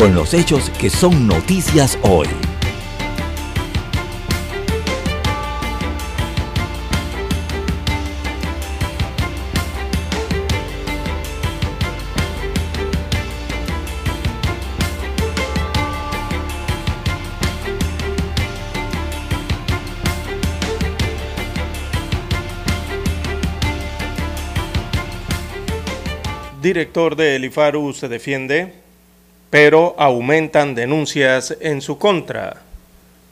con los hechos que son noticias hoy. Director del IFARU se defiende pero aumentan denuncias en su contra.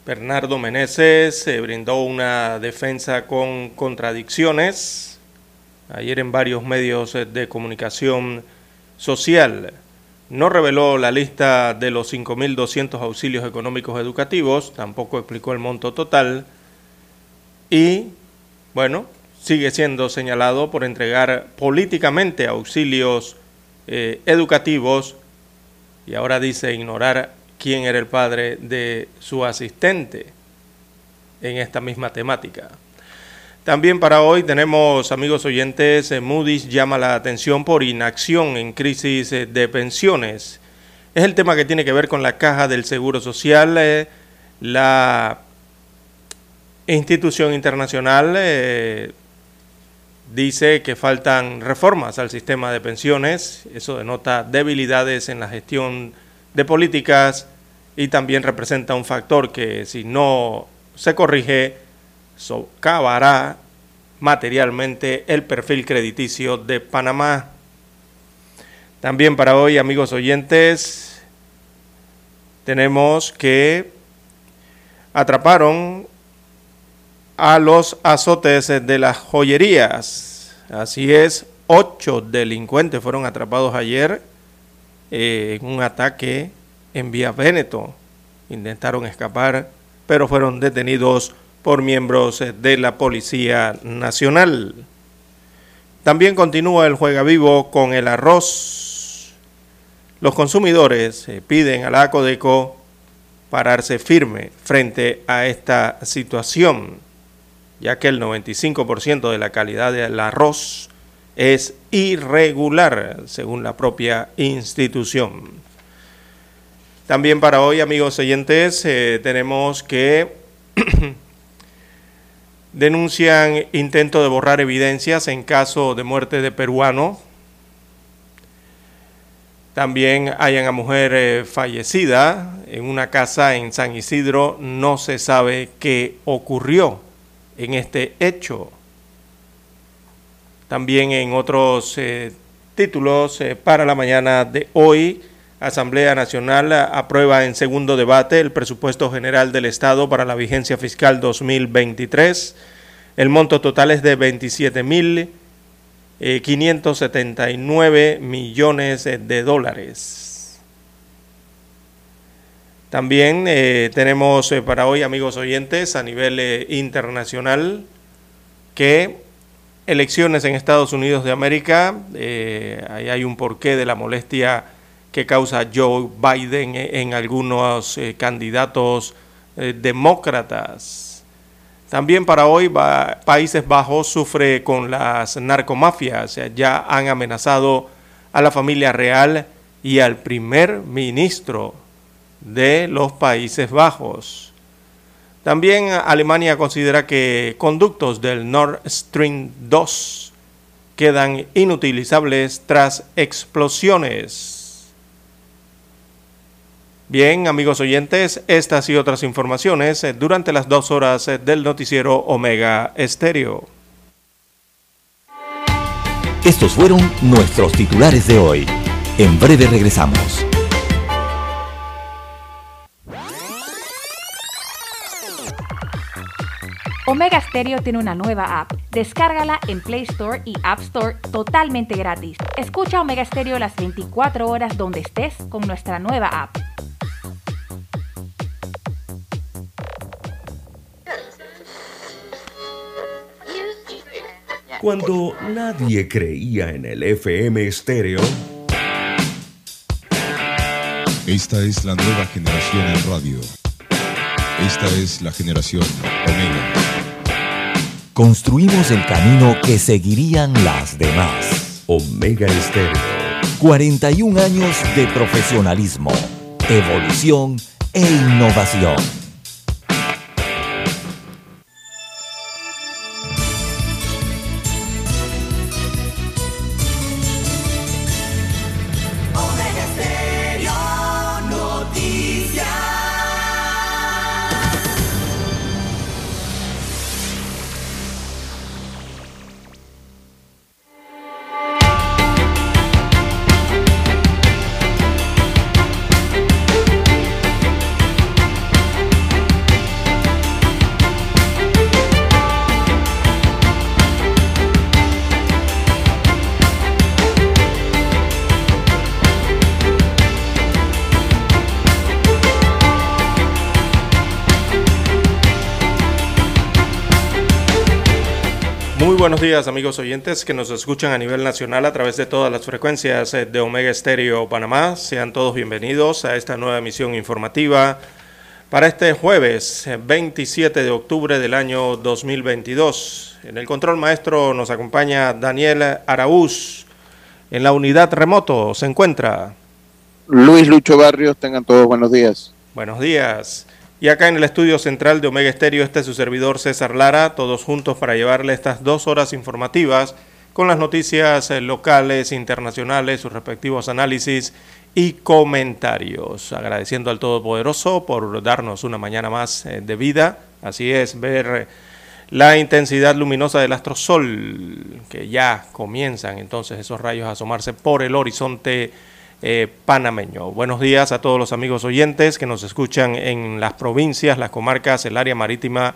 Bernardo Meneses se brindó una defensa con contradicciones ayer en varios medios de comunicación social. No reveló la lista de los 5.200 auxilios económicos educativos, tampoco explicó el monto total y, bueno, sigue siendo señalado por entregar políticamente auxilios eh, educativos y ahora dice ignorar quién era el padre de su asistente en esta misma temática. También para hoy tenemos, amigos oyentes, eh, Moody's llama la atención por inacción en crisis eh, de pensiones. Es el tema que tiene que ver con la caja del Seguro Social. Eh, la institución internacional dice que faltan reformas al sistema de pensiones, eso denota debilidades en la gestión de políticas y también representa un factor que si no se corrige, socavará materialmente el perfil crediticio de Panamá. También para hoy, amigos oyentes, tenemos que atraparon a los azotes de las joyerías. Así es, ocho delincuentes fueron atrapados ayer eh, en un ataque en Vía Véneto. Intentaron escapar, pero fueron detenidos por miembros de la Policía Nacional. También continúa el juega vivo con el arroz. Los consumidores eh, piden a la ACODECO pararse firme frente a esta situación ya que el 95% de la calidad del arroz es irregular, según la propia institución. También para hoy, amigos oyentes, eh, tenemos que denuncian intento de borrar evidencias en caso de muerte de peruano. También hay una mujer eh, fallecida en una casa en San Isidro. No se sabe qué ocurrió en este hecho. También en otros eh, títulos eh, para la mañana de hoy, Asamblea Nacional aprueba en segundo debate el presupuesto general del Estado para la vigencia fiscal 2023. El monto total es de 27.579 eh, millones de dólares. También eh, tenemos eh, para hoy, amigos oyentes, a nivel eh, internacional, que elecciones en Estados Unidos de América, ahí hay un porqué de la molestia que causa Joe Biden en algunos candidatos demócratas. También para hoy, Países Bajos sufre con las narcomafias, ya han amenazado a la familia real y al primer ministro de los Países Bajos. También Alemania considera que conductos del Nord Stream 2 quedan inutilizables tras explosiones. Bien, amigos oyentes, estas y otras informaciones durante las dos horas del noticiero Omega Estéreo. Estos fueron nuestros titulares de hoy. En breve regresamos. Omega Stereo tiene una nueva app. Descárgala en Play Store y App Store totalmente gratis. Escucha Omega Stereo las 24 horas donde estés con nuestra nueva app. Cuando nadie creía en el FM Stereo, esta es la nueva generación en radio. Esta es la generación Omega. Construimos el camino que seguirían las demás. Omega Estéreo. 41 años de profesionalismo, evolución e innovación. Buenos días amigos oyentes que nos escuchan a nivel nacional a través de todas las frecuencias eh, de Omega Estéreo Panamá. Sean todos bienvenidos a esta nueva emisión informativa para este jueves eh, 27 de octubre del año 2022. En el control maestro nos acompaña Daniel Araúz. En la unidad remoto se encuentra. Luis Lucho Barrios, tengan todos buenos días. Buenos días. Y acá en el estudio central de Omega Estéreo, este es su servidor César Lara, todos juntos para llevarle estas dos horas informativas con las noticias eh, locales, internacionales, sus respectivos análisis y comentarios. Agradeciendo al Todopoderoso por darnos una mañana más eh, de vida. Así es, ver eh, la intensidad luminosa del astro sol, que ya comienzan entonces esos rayos a asomarse por el horizonte eh, panameño. Buenos días a todos los amigos oyentes que nos escuchan en las provincias, las comarcas, el área marítima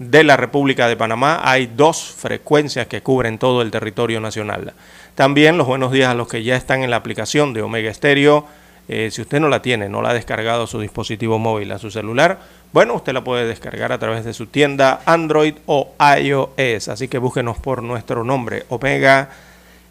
de la República de Panamá. Hay dos frecuencias que cubren todo el territorio nacional. También los buenos días a los que ya están en la aplicación de Omega Estéreo. Eh, si usted no la tiene, no la ha descargado a su dispositivo móvil, a su celular, bueno, usted la puede descargar a través de su tienda Android o iOS. Así que búsquenos por nuestro nombre, Omega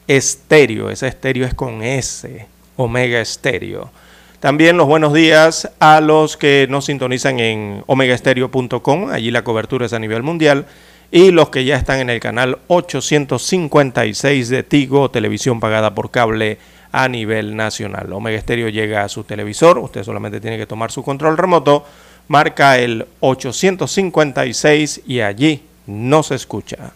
Estéreo. Ese estéreo es con S, Omega Estéreo. También los buenos días a los que nos sintonizan en omegaestereo.com, allí la cobertura es a nivel mundial, y los que ya están en el canal 856 de Tigo, televisión pagada por cable a nivel nacional. Omega Estéreo llega a su televisor, usted solamente tiene que tomar su control remoto, marca el 856 y allí no se escucha.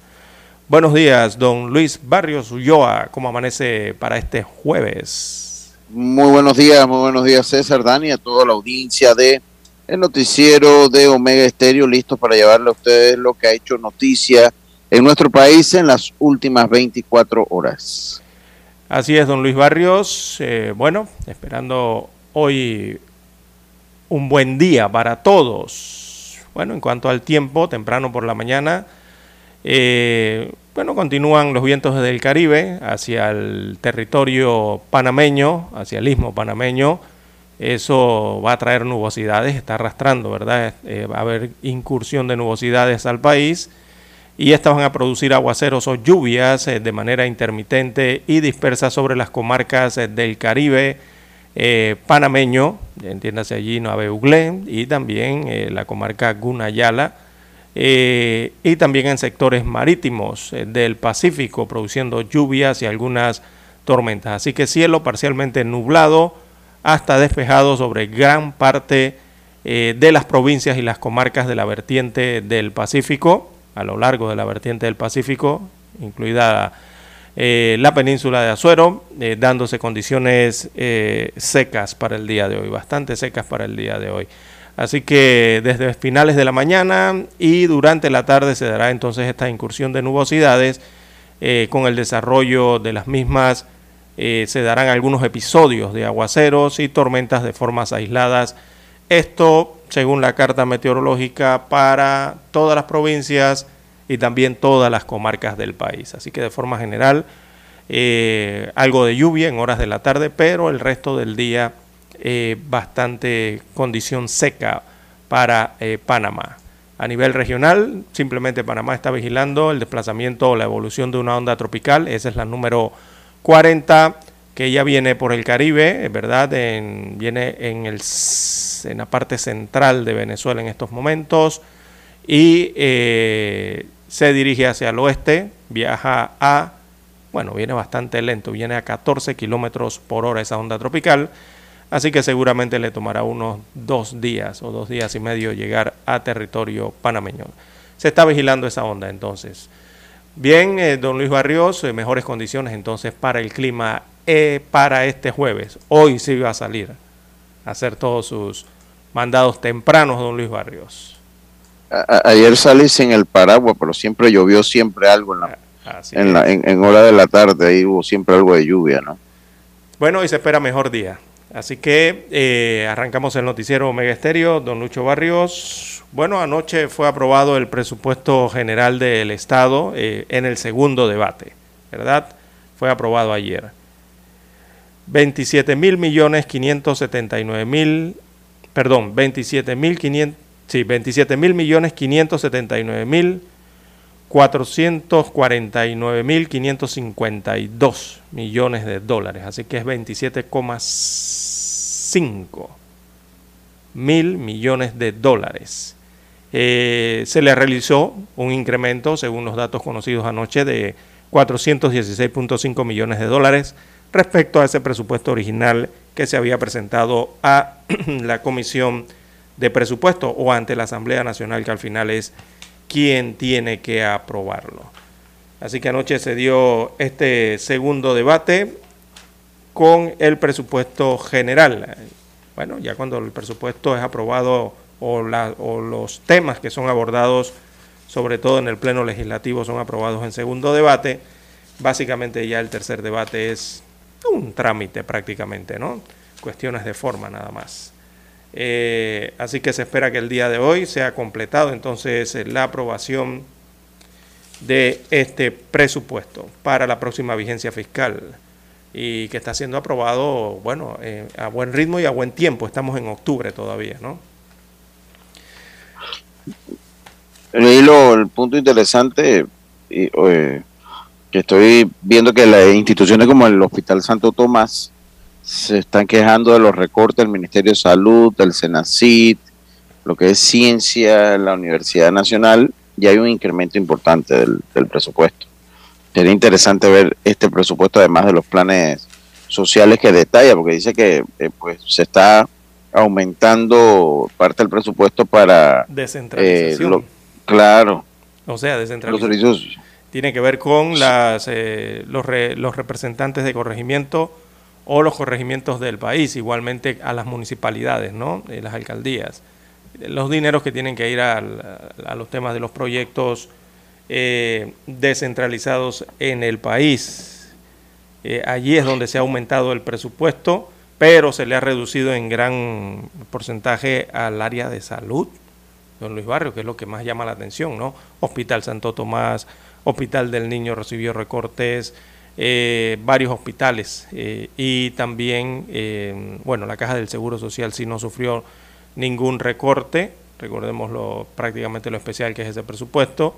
Buenos días, don Luis Barrios Ulloa, ¿cómo amanece para este jueves? Muy buenos días, muy buenos días César, Dani, a toda la audiencia de el noticiero de Omega Estéreo, listo para llevarle a ustedes lo que ha hecho noticia en nuestro país en las últimas 24 horas. Así es, don Luis Barrios. Eh, bueno, esperando hoy un buen día para todos. Bueno, en cuanto al tiempo, temprano por la mañana, eh, bueno, continúan los vientos del Caribe hacia el territorio panameño, hacia el istmo panameño. Eso va a traer nubosidades, está arrastrando, ¿verdad? Eh, va a haber incursión de nubosidades al país y estas van a producir aguaceros o lluvias eh, de manera intermitente y dispersa sobre las comarcas eh, del Caribe panameño, entiéndase allí Nueva Uglé, y también la comarca Gunayala, eh, y también en sectores marítimos eh, del Pacífico, produciendo lluvias y algunas tormentas. Así que cielo parcialmente nublado hasta despejado sobre gran parte eh, de las provincias y las comarcas de la vertiente del Pacífico, a lo largo de la vertiente del Pacífico, incluida la península de Azuero, dándose condiciones secas para el día de hoy, bastante secas para el día de hoy. Así que desde finales de la mañana y durante la tarde se dará entonces esta incursión de nubosidades eh, con el desarrollo de las mismas. eh, se darán algunos episodios de aguaceros y tormentas de formas aisladas. Esto, según la carta meteorológica, para todas las provincias y también todas las comarcas del país. Así que de forma general, eh, algo de lluvia en horas de la tarde, pero el resto del día eh, bastante condición seca para eh, Panamá. A nivel regional, simplemente Panamá está vigilando el desplazamiento o la evolución de una onda tropical, esa es la número 40, que ya viene por el Caribe, ¿verdad? viene en, el, en la parte central de Venezuela en estos momentos y eh, se dirige hacia el oeste, viaja a, bueno, viene bastante lento, viene a 14 kilómetros por hora esa onda tropical, así que seguramente le tomará unos dos días o dos días y medio llegar a territorio panameño. Se está vigilando esa onda entonces. Bien, eh, don Luis Barrios, eh, mejores condiciones entonces para el clima para este jueves. Hoy sí va a salir a hacer todos sus mandados tempranos, don Luis Barrios ayer salí sin el paraguas, pero siempre llovió siempre algo en la, ah, en, la en, hora de la tarde, ahí hubo siempre algo de lluvia, ¿no? Bueno, y se espera mejor día. Así que eh, arrancamos el noticiero Omega Estéreo, don Lucho Barrios. Bueno, anoche fue aprobado el presupuesto general del Estado eh, en el segundo debate, ¿verdad? Fue aprobado ayer. 27 mil millones 579 mil, perdón, 27 mil 500 Sí, 27 mil millones 579 mil 449 mil 552 millones de dólares. Así que es 27,5 mil millones de dólares. Eh, se le realizó un incremento, según los datos conocidos anoche, de 416.5 millones de dólares respecto a ese presupuesto original que se había presentado a la Comisión de presupuesto o ante la Asamblea Nacional que al final es quien tiene que aprobarlo. Así que anoche se dio este segundo debate con el presupuesto general. Bueno, ya cuando el presupuesto es aprobado o, o los temas que son abordados, sobre todo en el Pleno Legislativo, son aprobados en segundo debate, básicamente ya el tercer debate es un trámite prácticamente, ¿no? Cuestiones de forma nada más. Eh, así que se espera que el día de hoy sea completado entonces eh, la aprobación de este presupuesto para la próxima vigencia fiscal y que está siendo aprobado, bueno, eh, a buen ritmo y a buen tiempo. Estamos en octubre todavía, ¿no? el punto interesante que estoy viendo que las instituciones como el Hospital Santo Tomás se están quejando de los recortes del Ministerio de Salud, del Senacid, lo que es ciencia, la Universidad Nacional, y hay un incremento importante del, presupuesto. Sería interesante ver este presupuesto, además de los planes sociales que detalla, porque dice que eh, pues se está aumentando parte del presupuesto para... Descentralización. Eh, claro. O sea, descentralización. Tiene que ver con las, eh, los, los representantes de corregimiento o los corregimientos del país, igualmente a las municipalidades, ¿no? Eh, las alcaldías. Los dineros que tienen que ir a, los temas de los proyectos eh, descentralizados en el país. Eh, allí es donde se ha aumentado el presupuesto, pero se le ha reducido en gran porcentaje al área de salud, don Luis Barrio, que es lo que más llama la atención, ¿no? Hospital Santo Tomás, Hospital del Niño recibió recortes, eh, varios hospitales eh, y también, eh, bueno, la Caja del Seguro Social sí no sufrió ningún recorte, recordemos lo, prácticamente lo especial que es ese presupuesto,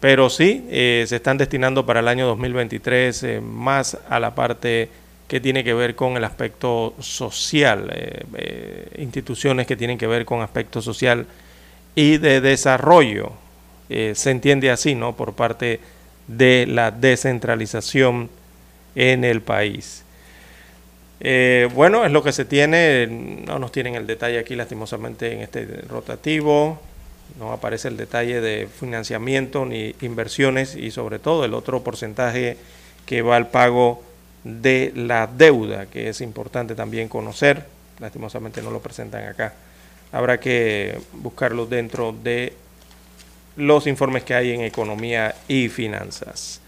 pero sí se están destinando para el año 2023 más a la parte que tiene que ver con el aspecto social, instituciones que tienen que ver con aspecto social y de desarrollo, se entiende así, ¿no? Por parte de la descentralización en el país. Eh, bueno, es lo que se tiene, no nos tienen el detalle aquí lastimosamente en este rotativo, no aparece el detalle de financiamiento ni inversiones y sobre todo el otro porcentaje que va al pago de la deuda, que es importante también conocer, lastimosamente no lo presentan acá. Habrá que buscarlo dentro de los informes que hay en economía y finanzas.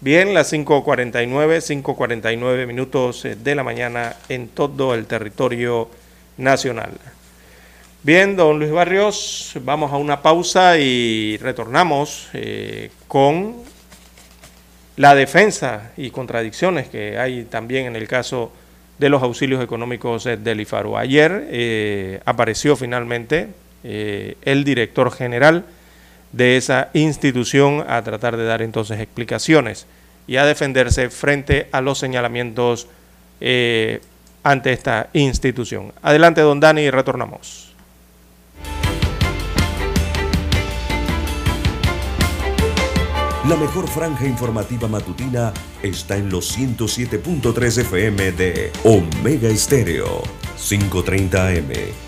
Bien, las 5.49, 5.49 minutos eh, de la mañana en todo el territorio nacional. Bien, don Luis Barrios, vamos a una pausa y retornamos eh, con la defensa y contradicciones que hay también en el caso de los auxilios económicos del IFARU. Ayer eh, apareció finalmente el director general de esa institución a tratar de dar entonces explicaciones y a defenderse frente a los señalamientos eh, ante esta institución. Adelante, don Dani, y retornamos. La mejor franja informativa matutina está en los 107.3 FM de Omega Estéreo, 530 AM.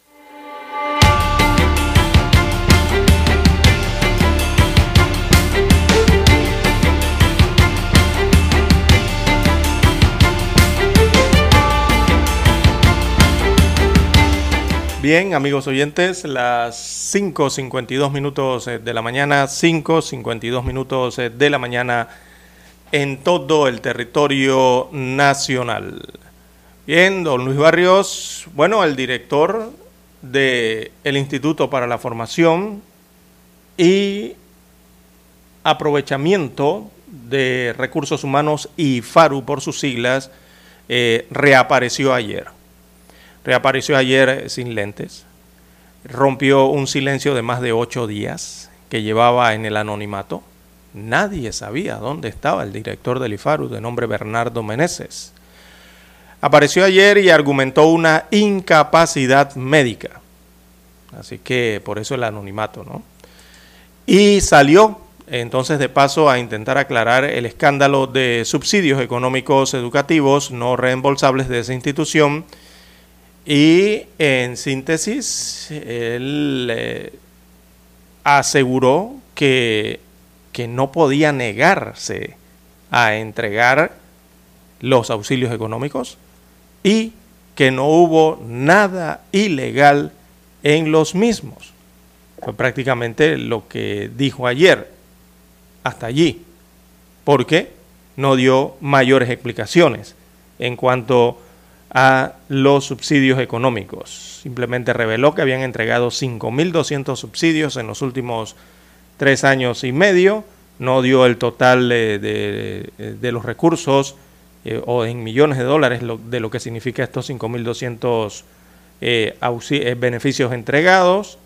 Bien, amigos oyentes, las 5.52 minutos eh, de la mañana, 5.52 minutos eh, de la mañana en todo el territorio nacional. Bien, don Luis Barrios, bueno, el director del Instituto para la Formación y Aprovechamiento de Recursos Humanos y FARU por sus siglas, eh, reapareció ayer Reapareció ayer eh, sin lentes. Rompió un silencio de más de ocho días que llevaba en el anonimato. Nadie sabía dónde estaba el director del IFARU de nombre Bernardo Meneses. Apareció ayer y argumentó una incapacidad médica. Así que por eso el anonimato, ¿no? Y salió entonces de paso a intentar aclarar el escándalo de subsidios económicos educativos no reembolsables de esa institución y en síntesis, él eh, aseguró que, que no podía negarse a entregar los auxilios económicos y que no hubo nada ilegal en los mismos. Fue prácticamente lo que dijo ayer, hasta allí, porque no dio mayores explicaciones en cuanto a los subsidios económicos. Simplemente reveló que habían entregado 5.200 subsidios en los últimos tres años y medio. No dio el total de, los recursos eh, o en millones de dólares de lo que significa estos 5.200 eh, eh, beneficios entregados.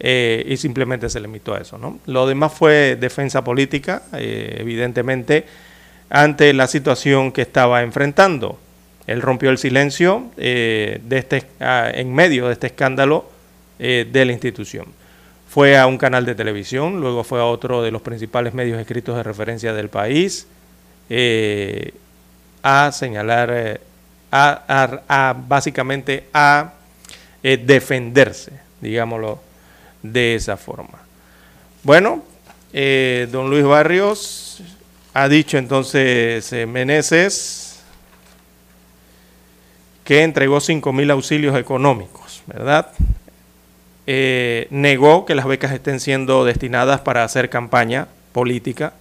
y simplemente se limitó a eso. ¿no? Lo demás fue defensa política, evidentemente, ante la situación que estaba enfrentando. Él rompió el silencio eh, este, ah, en medio de este escándalo eh, de la institución. Fue a un canal de televisión, luego fue a otro de los principales medios escritos de referencia del país eh, a señalar, a, básicamente a defenderse, digámoslo de esa forma. Bueno, don Luis Barrios ha dicho entonces Meneses que entregó 5 mil auxilios económicos, ¿verdad? Eh, negó que las becas estén siendo destinadas para hacer campaña política.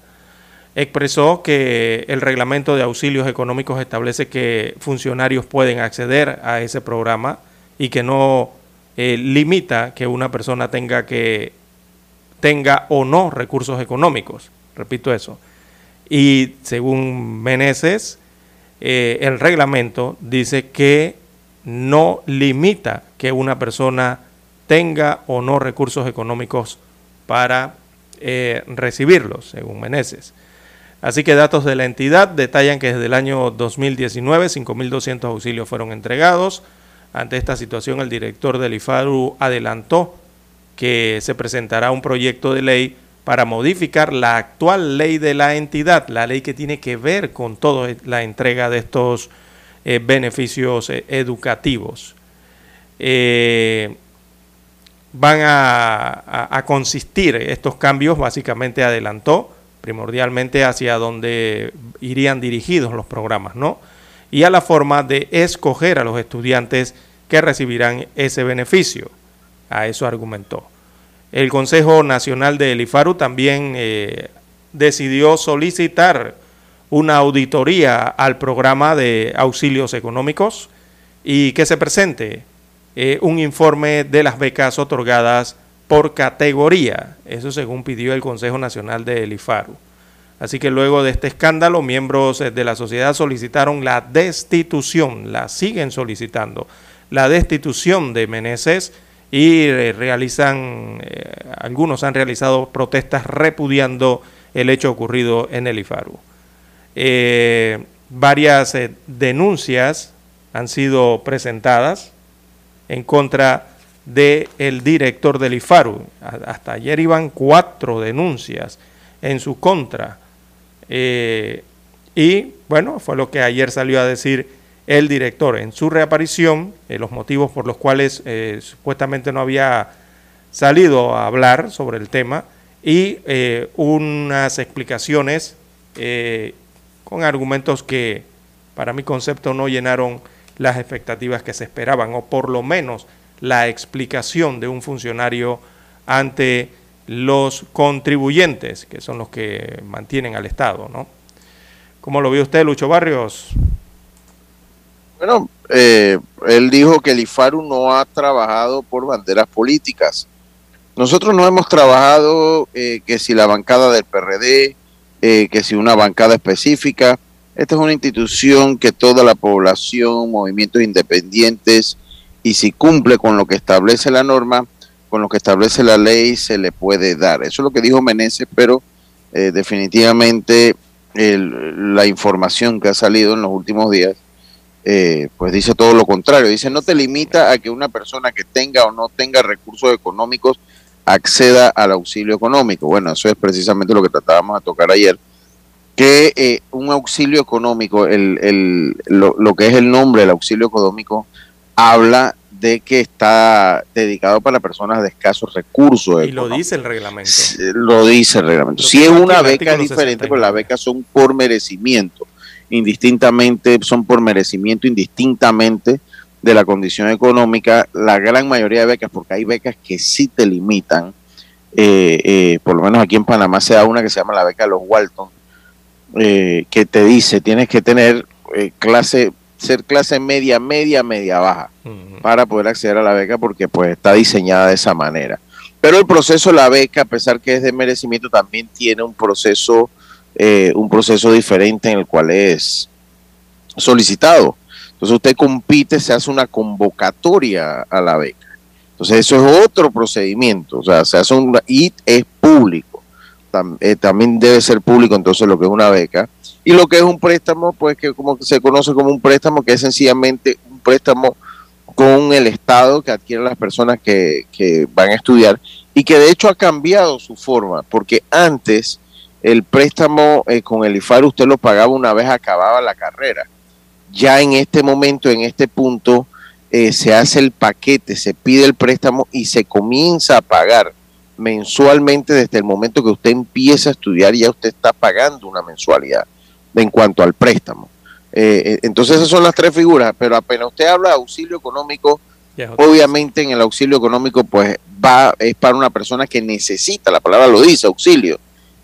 Expresó que el reglamento de auxilios económicos establece que funcionarios pueden acceder a ese programa y que no eh, limita que una persona tenga que tenga o no recursos económicos. Repito eso. Y según Meneses, eh, el reglamento dice que no limita que una persona tenga o no recursos económicos para eh, recibirlos, según Meneses. Así que datos de la entidad detallan que desde el año 2019 5.200 auxilios fueron entregados. Ante esta situación, el director del IFARU adelantó que se presentará un proyecto de ley para modificar la actual ley de la entidad, la ley que tiene que ver con toda la entrega de estos eh, beneficios eh, educativos. Eh, van a, consistir estos cambios, básicamente adelantó, primordialmente hacia donde irían dirigidos los programas, ¿no? Y a la forma de escoger a los estudiantes que recibirán ese beneficio. A eso argumentó. El Consejo Nacional de IFARU también eh, decidió solicitar una auditoría al programa de auxilios económicos y que se presente eh, un informe de las becas otorgadas por categoría. Eso según pidió el Consejo Nacional de IFARU. Así que luego de este escándalo, miembros de la sociedad solicitaron la destitución, la siguen solicitando, la destitución de Meneses y eh, realizan, eh, algunos han realizado protestas repudiando el hecho ocurrido en el IFARU. Eh, varias denuncias han sido presentadas en contra del el director del IFARU. Hasta ayer iban cuatro denuncias en su contra. y bueno, fue lo que ayer salió a decir el director en su reaparición, eh, los motivos por los cuales eh, supuestamente no había salido a hablar sobre el tema y eh, unas explicaciones con argumentos que para mi concepto no llenaron las expectativas que se esperaban o por lo menos la explicación de un funcionario ante los contribuyentes, que son los que mantienen al Estado, ¿no? ¿Cómo lo vio usted, Lucho Barrios? Bueno, eh, él dijo que el IFARU no ha trabajado por banderas políticas. Nosotros no hemos trabajado eh, que si la bancada del PRD, eh, que si una bancada específica. Esta es una institución que toda la población, movimientos independientes, y si cumple con lo que establece la norma, con lo que establece la ley, se le puede dar. Eso es lo que dijo Meneses, pero definitivamente la información que ha salido en los últimos días eh, pues dice todo lo contrario. Dice, no te limita a que una persona que tenga o no tenga recursos económicos acceda al auxilio económico. Bueno, eso es precisamente lo que tratábamos de tocar ayer, que eh, un auxilio económico, el, el, lo, que es el nombre del auxilio económico, habla de que está dedicado para personas de escasos recursos. Y lo dice el reglamento. Lo dice el reglamento. si es una beca diferente, pero las becas son por merecimiento indistintamente, son por merecimiento indistintamente de la condición económica, la gran mayoría de becas, porque hay becas que sí te limitan, eh, eh, por lo menos aquí en Panamá se da una que se llama la beca de los Walton, eh, que te dice tienes que tener clase, ser clase media, media, media baja, para poder acceder a la beca, porque pues está diseñada de esa manera. Pero el proceso de la beca, a pesar que es de merecimiento, también tiene un proceso eh, un proceso diferente en el cual es solicitado. Entonces usted compite, se hace una convocatoria a la beca. Entonces eso es otro procedimiento, o sea, se hace un y es público. Eh, también debe ser público entonces lo que es una beca. Y lo que es un préstamo, pues que como se conoce como un préstamo, que es sencillamente un préstamo con el Estado que adquieren las personas que, que van a estudiar y que de hecho ha cambiado su forma, porque antes el préstamo eh, con el IFAR usted lo pagaba una vez acababa la carrera. Ya en este momento, en este punto, eh, se hace el paquete, se pide el préstamo y se comienza a pagar mensualmente desde el momento que usted empieza a estudiar, ya usted está pagando una mensualidad en cuanto al préstamo. Eh, eh, entonces esas son las tres figuras, pero apenas usted habla de auxilio económico, obviamente en el auxilio económico pues va, es para una persona que necesita, la palabra lo dice, auxilio.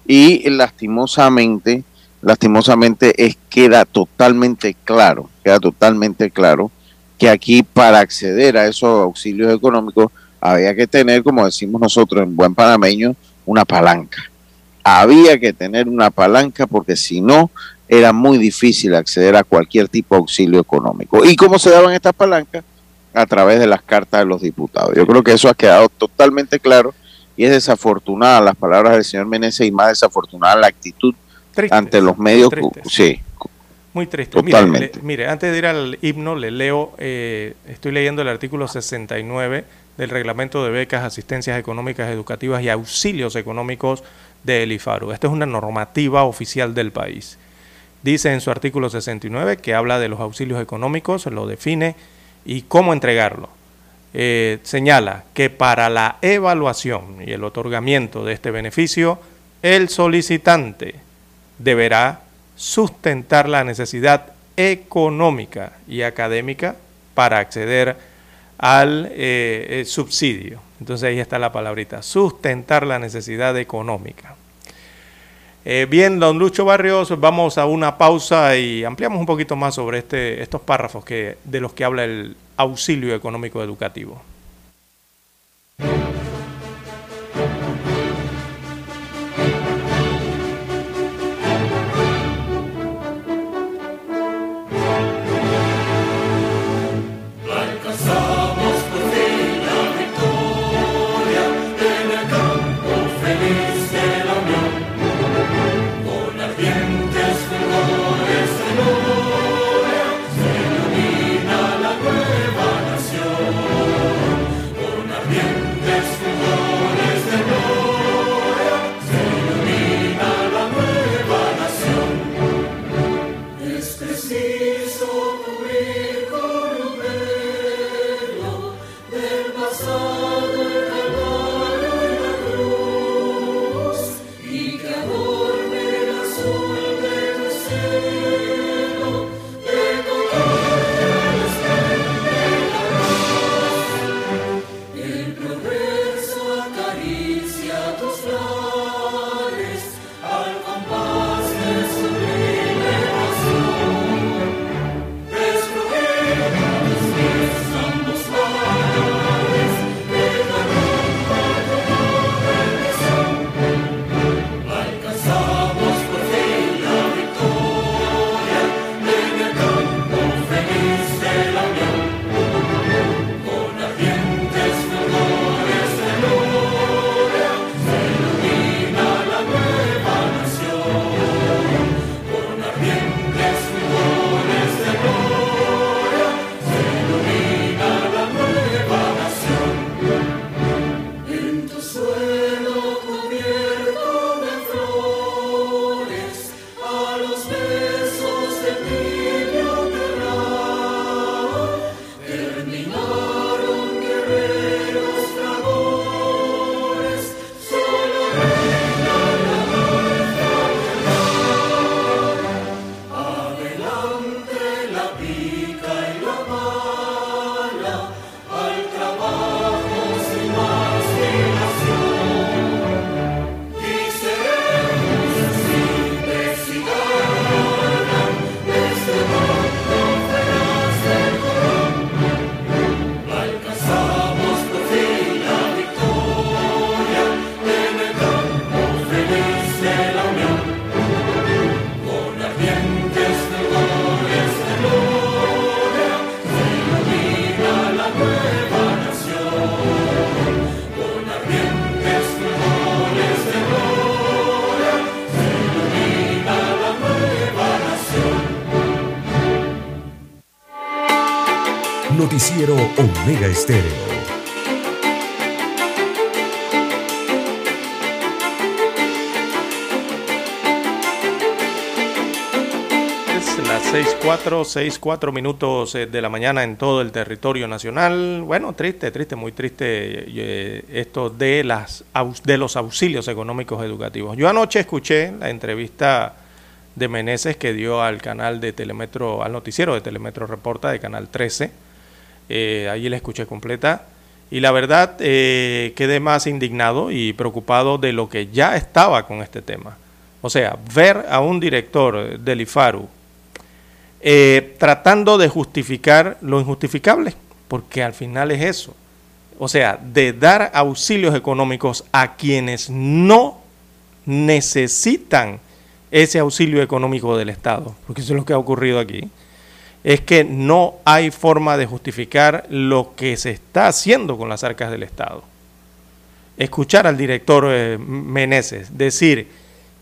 Y lastimosamente, lastimosamente es, queda totalmente claro, queda totalmente claro que aquí para acceder a esos auxilios económicos había que tener, como decimos nosotros en buen panameño, una palanca. Había que tener una palanca porque si no, era muy difícil acceder a cualquier tipo de auxilio económico. ¿Y cómo se daban estas palancas? A través de las cartas de los diputados. Yo creo que eso ha quedado totalmente claro y es desafortunada las palabras del señor Meneses y más desafortunada la actitud ante los medios. Sí, muy triste. Totalmente. Mire, antes de ir al himno, le leo, eh, estoy leyendo el artículo 69 del Reglamento de Becas, Asistencias Económicas Educativas y Auxilios Económicos de Elifaru. Esta es una normativa oficial del país. Dice en su artículo 69 que habla de los auxilios económicos, lo define y cómo entregarlo. Eh, señala que para la evaluación y el otorgamiento de este beneficio, el solicitante deberá sustentar la necesidad económica y académica para acceder al eh, subsidio. Entonces ahí está la palabrita, sustentar la necesidad económica. Eh, bien, don Lucho Barrios, vamos a una pausa y ampliamos un poquito más sobre este, estos párrafos que, de los que habla el auxilio económico educativo. 6.4, 6.4 minutos eh, de la mañana en todo el territorio nacional. Bueno, triste, triste, muy triste eh, esto de, las, de los auxilios económicos educativos. Yo anoche escuché la entrevista de Meneses que dio al canal de Telemetro, al noticiero de Telemetro Reporta de Canal 13. Eh, allí la escuché completa. Y la verdad, quedé más indignado y preocupado de lo que ya estaba con este tema o sea, ver a un director del IFARU eh, tratando de justificar lo injustificable, porque al final es eso. O sea, de dar auxilios económicos a quienes no necesitan ese auxilio económico del Estado, porque eso es lo que ha ocurrido aquí, es que no hay forma de justificar lo que se está haciendo con las arcas del Estado. Escuchar al director eh, Meneses decir,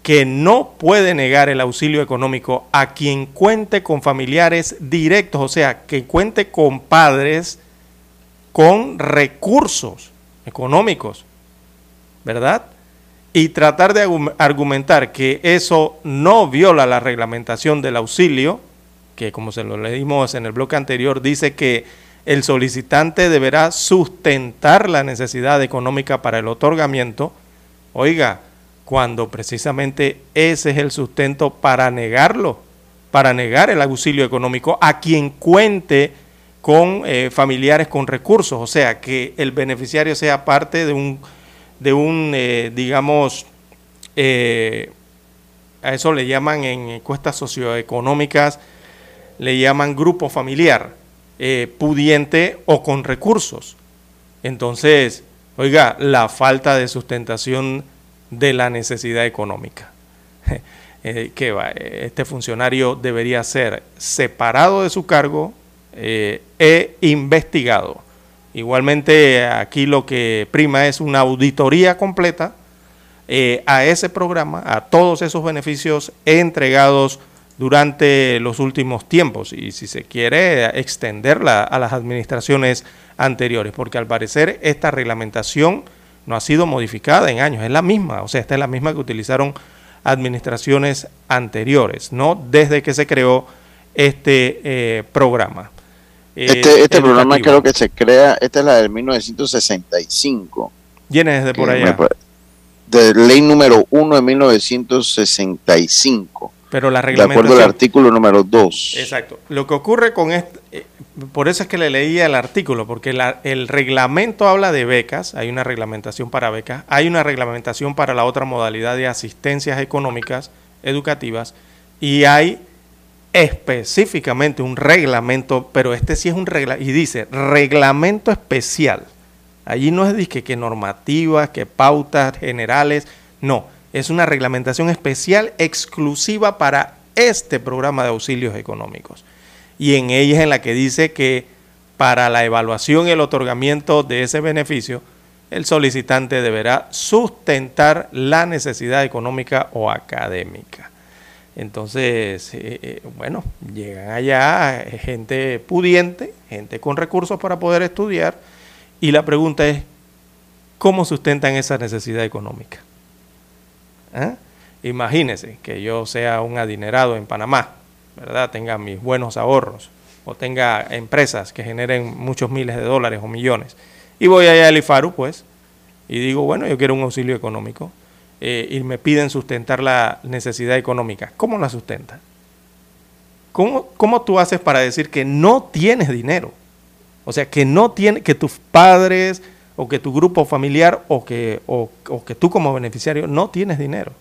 que no puede negar el auxilio económico a quien cuente con familiares directos, o sea, que cuente con padres con recursos económicos, ¿verdad? Y tratar de argumentar que eso no viola la reglamentación del auxilio, que como se lo leímos en el bloque anterior, dice que el solicitante deberá sustentar la necesidad económica para el otorgamiento. Oiga, cuando precisamente ese es el sustento para negarlo, para negar el auxilio económico a quien cuente con eh, familiares con recursos, o sea, que el beneficiario sea parte de un, de un eh, digamos, eh, a eso le llaman en encuestas socioeconómicas, le llaman grupo familiar, pudiente o con recursos. Entonces, oiga, la falta de sustentación de la necesidad económica. Eh, que va, este funcionario debería ser separado de su cargo eh, e investigado. Igualmente aquí lo que prima es una auditoría completa eh, a ese programa, a todos esos beneficios entregados durante los últimos tiempos y si se quiere extenderla a las administraciones anteriores, porque al parecer esta reglamentación no ha sido modificada en años, es la misma, o sea, esta es la misma que utilizaron administraciones anteriores, no desde que se creó este eh, programa. este, este programa creo que se crea, esta es la del 1965. Viene desde por allá. De ley número 1 de 1965. Pero la reglamentación. De acuerdo al artículo número 2. Exacto. Lo que ocurre con este. Eh, por eso es que le leía el artículo, porque el reglamento habla de becas, hay una reglamentación para becas, hay una reglamentación para la otra modalidad de asistencias económicas educativas y hay específicamente un reglamento, pero este sí es un reglamento, y dice reglamento especial. Allí no es que, que normativas, que pautas generales, no es una reglamentación especial exclusiva para este programa de auxilios económicos. Y en ella es en la que dice que para la evaluación y el otorgamiento de ese beneficio, el solicitante deberá sustentar la necesidad económica o académica. Entonces, eh, eh, bueno, llegan allá gente pudiente, gente con recursos para poder estudiar, y la pregunta es, ¿cómo sustentan esa necesidad económica? ¿Eh? Imagínese que yo sea un adinerado en Panamá, ¿verdad? Tenga mis buenos ahorros o tenga empresas que generen muchos miles de dólares o millones. Y voy allá al IFARU, pues, y digo, bueno, yo quiero un auxilio económico. Eh, y me piden sustentar la necesidad económica. ¿Cómo la sustenta? ¿Cómo, ¿Cómo tú haces para decir que no tienes dinero? O sea, que no tiene, que tus padres, o que tu grupo familiar o que, o, que tú como beneficiario no tienes dinero.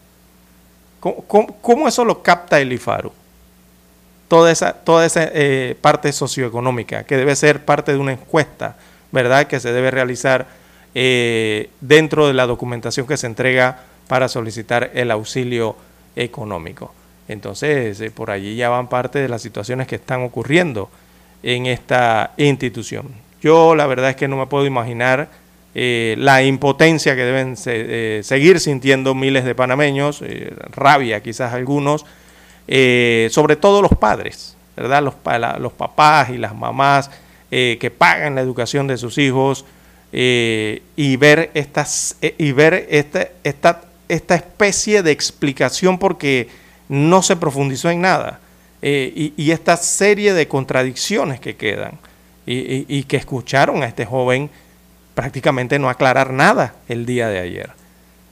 ¿Cómo, eso lo capta el IFARU? Toda esa, toda esa eh, parte socioeconómica, que debe ser parte de una encuesta, ¿verdad? Que se debe realizar eh, dentro de la documentación que se entrega para solicitar el auxilio económico. Entonces, eh, por allí ya van parte de las situaciones que están ocurriendo en esta institución. Yo la verdad es que no me puedo imaginar eh, la impotencia que deben eh, seguir sintiendo miles de panameños, eh, rabia quizás algunos, sobre todo los padres, ¿verdad? Los, papás y las mamás que pagan la educación de sus hijos y ver, estas, y ver esta, esta, esta especie de explicación porque no se profundizó en nada. y, esta serie de contradicciones que quedan y, que escucharon a este joven prácticamente no aclarar nada el día de ayer.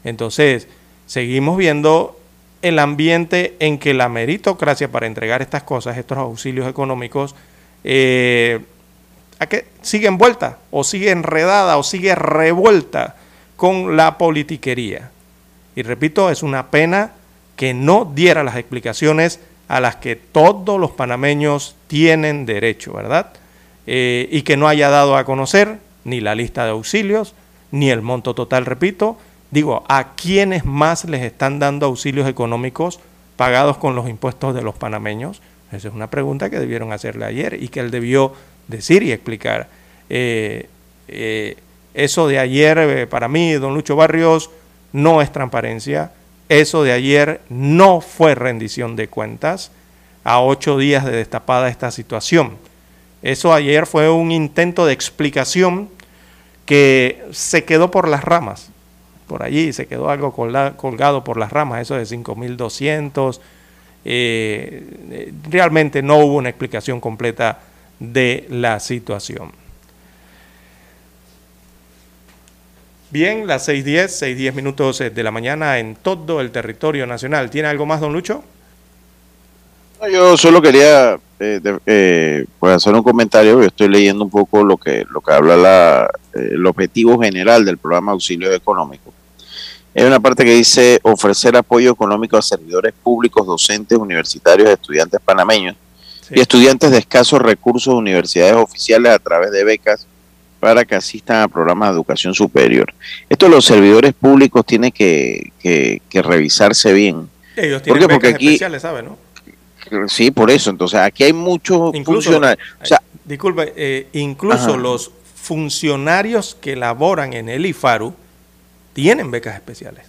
Entonces, seguimos viendo el ambiente en que la meritocracia para entregar estas cosas, estos auxilios económicos, eh, a que sigue envuelta o sigue enredada o sigue revuelta con la politiquería. Y repito, es una pena que no diera las explicaciones a las que todos los panameños tienen derecho, ¿verdad? Eh, y que no haya dado a conocer ni la lista de auxilios, ni el monto total, repito. Digo, ¿a quiénes más les están dando auxilios económicos pagados con los impuestos de los panameños? Esa es una pregunta que debieron hacerle ayer y que él debió decir y explicar. Eh, eh, eso de ayer, para mí, don Lucho Barrios, no es transparencia, eso de ayer no fue rendición de cuentas a ocho días de destapada esta situación. Eso ayer fue un intento de explicación que se quedó por las ramas. Por allí se quedó algo colgado por las ramas, eso de 5.200. Eh, realmente no hubo una explicación completa de la situación. Bien, las 6.10, 6.10 minutos eh, de la mañana en todo el territorio nacional. ¿Tiene algo más, don Lucho? Yo solo quería eh, eh, pues hacer un comentario. Yo estoy leyendo un poco lo que, lo que habla la, el objetivo general del programa Auxilio Económico. Hay una parte que dice ofrecer apoyo económico a servidores públicos, docentes, universitarios, estudiantes panameños y estudiantes de escasos recursos de universidades oficiales a través de becas para que asistan a programas de educación superior. Esto los servidores públicos tienen que, que, revisarse bien. Ellos tienen ¿Por Porque aquí, especiales, ¿no? Sí, por eso. Entonces, aquí hay muchos funcionarios. disculpe, eh, incluso los funcionarios que laboran en el IFARU tienen becas especiales.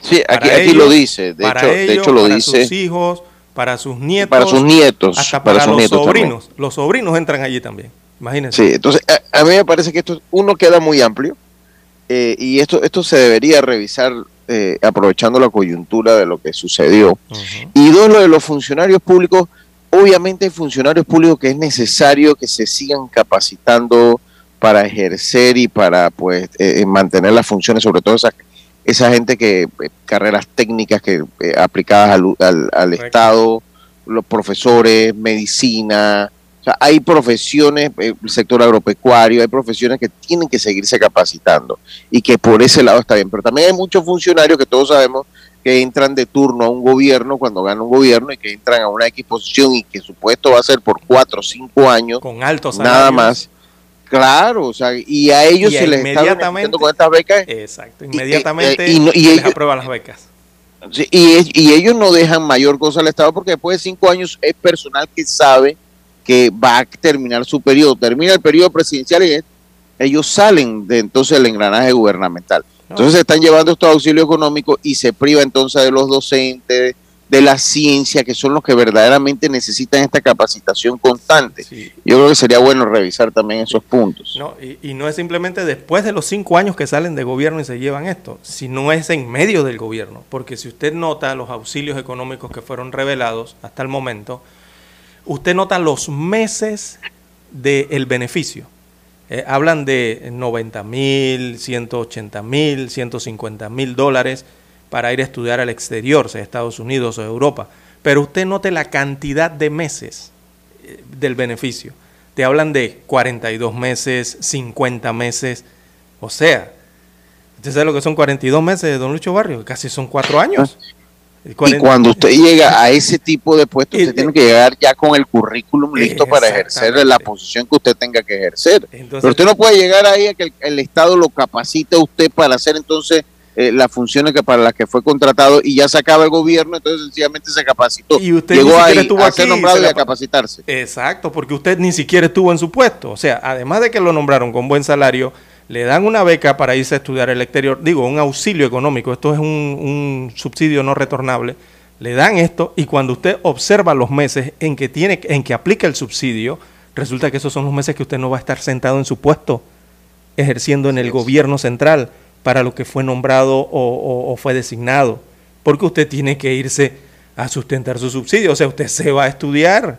Sí, aquí, aquí lo dice. De hecho, de hecho lo para dice. sus hijos, para sus nietos. Para sus nietos. Hasta para, sus los sobrinos. Los sobrinos entran allí también. Imagínense. Sí, entonces a, mí me parece que esto, uno queda muy amplio eh, y esto, esto se debería revisar eh, aprovechando la coyuntura de lo que sucedió. Y dos, lo de los funcionarios públicos, obviamente hay funcionarios públicos que es necesario que se sigan capacitando para ejercer y para pues eh, mantener las funciones, sobre todo esa, esa gente que, carreras técnicas que aplicadas al, al, al Estado, los profesores, medicina, o sea, hay profesiones, eh, el sector agropecuario, hay profesiones que tienen que seguirse capacitando y que por ese lado está bien. Pero también hay muchos funcionarios que todos sabemos que entran de turno a un gobierno cuando gana un gobierno y que entran a una X posición y que su puesto va a ser por cuatro o cinco años. Con altos Nada más. Claro, o sea, y a ellos se les está con estas becas. Exacto, inmediatamente y, les aprueban las becas. y, y ellos no dejan mayor cosa al Estado porque después de cinco años es personal que sabe que va a terminar su periodo. Termina el periodo presidencial y ellos salen de entonces el engranaje gubernamental. Entonces se están llevando estos auxilios económicos y se priva entonces de los docentes, de la ciencia, que son los que verdaderamente necesitan esta capacitación constante. Yo creo que sería bueno revisar también esos puntos. No, y, y, no es simplemente después de los cinco años que salen de gobierno y se llevan esto, sino es en medio del gobierno. Porque si usted nota los auxilios económicos que fueron revelados hasta el momento, usted nota los meses del beneficio. Eh, hablan de 90 mil, 180 mil, 150 mil dólares para ir a estudiar al exterior, sea Estados Unidos o Europa. Pero usted note la cantidad de meses eh, del beneficio. Te hablan de 42 meses, 50 meses. O sea, ¿usted sabe lo que son 42 meses de Don Lucho Barrio? Casi son cuatro años. Y cuando usted llega a ese tipo de puesto, usted tiene que llegar ya con el currículum listo para ejercer la posición que usted tenga que ejercer. Pero usted no puede llegar ahí a que el, Estado lo capacite a usted para hacer entonces eh, las funciones que para las que fue contratado y ya se acaba el gobierno, entonces sencillamente se capacitó. Y usted llegó ahí a ser nombrado y a capacitarse. Exacto, porque usted ni siquiera estuvo en su puesto. O sea, además de que lo nombraron con buen salario, le dan una beca para irse a estudiar al exterior, digo, un auxilio económico, esto es un, subsidio no retornable, le dan esto y cuando usted observa los meses en que, tiene, en que aplica el subsidio, resulta que esos son los meses que usted no va a estar sentado en su puesto, ejerciendo en el gobierno central para lo que fue nombrado o, fue designado, porque usted tiene que irse a sustentar su subsidio. O sea, usted se va a estudiar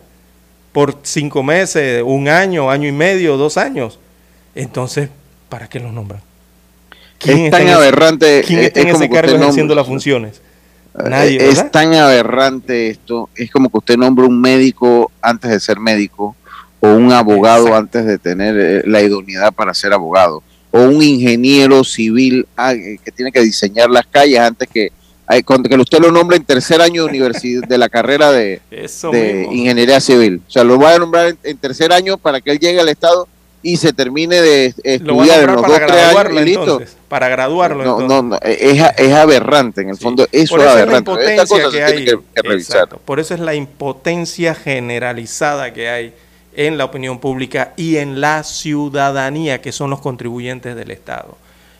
por cinco meses, un año, año y medio, dos años. Entonces, ¿para qué los nombran? es tan aberrante. ¿Quién está en ese cargo ejerciendo las funciones? Eh, Nadie, es tan aberrante esto. Es como que usted nombra un médico antes de ser médico o un abogado antes de tener eh, la idoneidad para ser abogado o un ingeniero civil ah, que tiene que diseñar las calles antes que que usted lo nombre en tercer año de universidad de la carrera de, ingeniería civil. O sea, lo va a nombrar en, tercer año para que él llegue al Estado y se termine de estudiar en los dos, tres años listo. Para graduarlo. No, no, no, es, es, aberrante, en el fondo eso, es aberrante. Por eso es la impotencia generalizada que hay en la opinión pública y en la ciudadanía, que son los contribuyentes del Estado.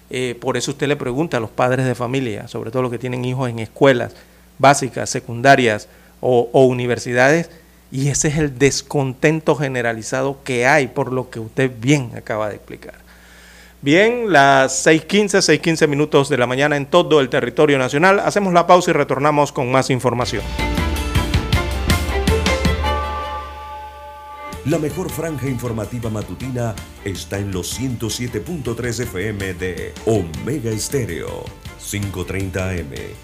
Eh, por eso usted le pregunta a los padres de familia, sobre todo los que tienen hijos en escuelas básicas, secundarias o, universidades, y ese es el descontento generalizado que hay por lo que usted bien acaba de explicar. Bien, las 6.15, 6.15 minutos de la mañana en todo el territorio nacional. Hacemos la pausa y retornamos con más información. La mejor franja informativa matutina está en los 107.3 FM de Omega Estéreo. 5.30 AM.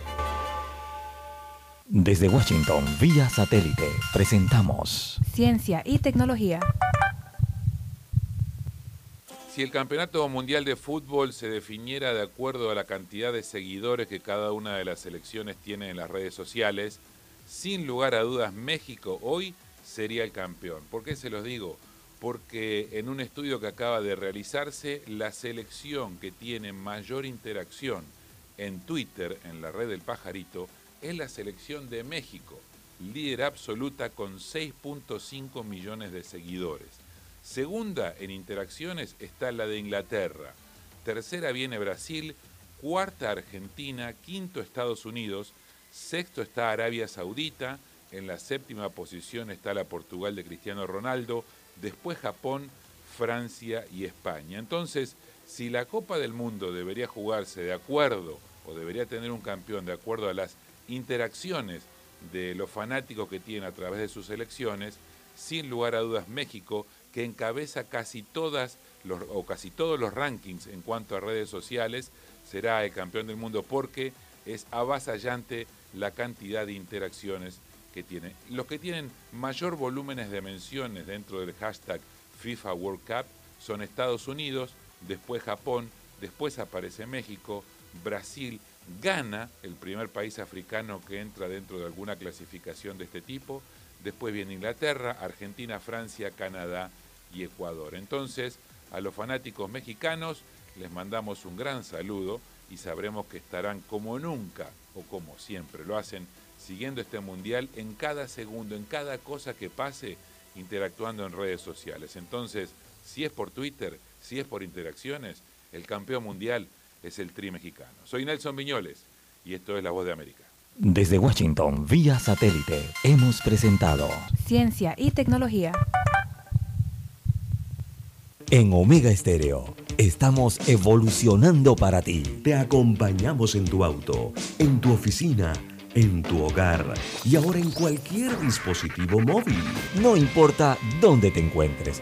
Desde Washington, vía satélite, presentamos Ciencia y Tecnología. Si el Campeonato Mundial de Fútbol se definiera de acuerdo a la cantidad de seguidores que cada una de las selecciones tiene en las redes sociales, sin lugar a dudas México hoy sería el campeón. ¿Por qué se los digo? porque en un estudio que acaba de realizarse, la selección que tiene mayor interacción en Twitter, en la red del pajarito, es la selección de México, líder absoluta con 6.5 millones de seguidores. Segunda en interacciones está la de Inglaterra. Tercera viene Brasil, cuarta Argentina, quinto Estados Unidos, sexto está Arabia Saudita, en la séptima posición está la Portugal de Cristiano Ronaldo, después Japón, Francia y España. Entonces, si la Copa del Mundo debería jugarse de acuerdo o debería tener un campeón de acuerdo a las interacciones de los fanáticos que tiene a través de sus elecciones, sin lugar a dudas México, que encabeza casi todas los, o casi todos los rankings en cuanto a redes sociales, será el campeón del mundo porque es avasallante la cantidad de interacciones que tiene. Los que tienen mayor volúmenes de menciones dentro del hashtag FIFA World Cup son Estados Unidos, después Japón, después aparece México, Brasil, Ghana, el primer país africano que entra dentro de alguna clasificación de este tipo, después viene Inglaterra, Argentina, Francia, Canadá y Ecuador. Entonces, a los fanáticos mexicanos les mandamos un gran saludo y sabremos que estarán como nunca o como siempre lo hacen siguiendo este mundial en cada segundo, en cada cosa que pase, interactuando en redes sociales. Entonces, si es por Twitter, si es por interacciones, el campeón mundial es el tri mexicano. Soy Nelson Viñoles y esto es La Voz de América. Desde Washington, vía satélite, hemos presentado Ciencia y Tecnología. En Omega Estéreo, estamos evolucionando para ti. Te acompañamos en tu auto, en tu oficina en tu hogar y ahora en cualquier dispositivo móvil. No importa dónde te encuentres,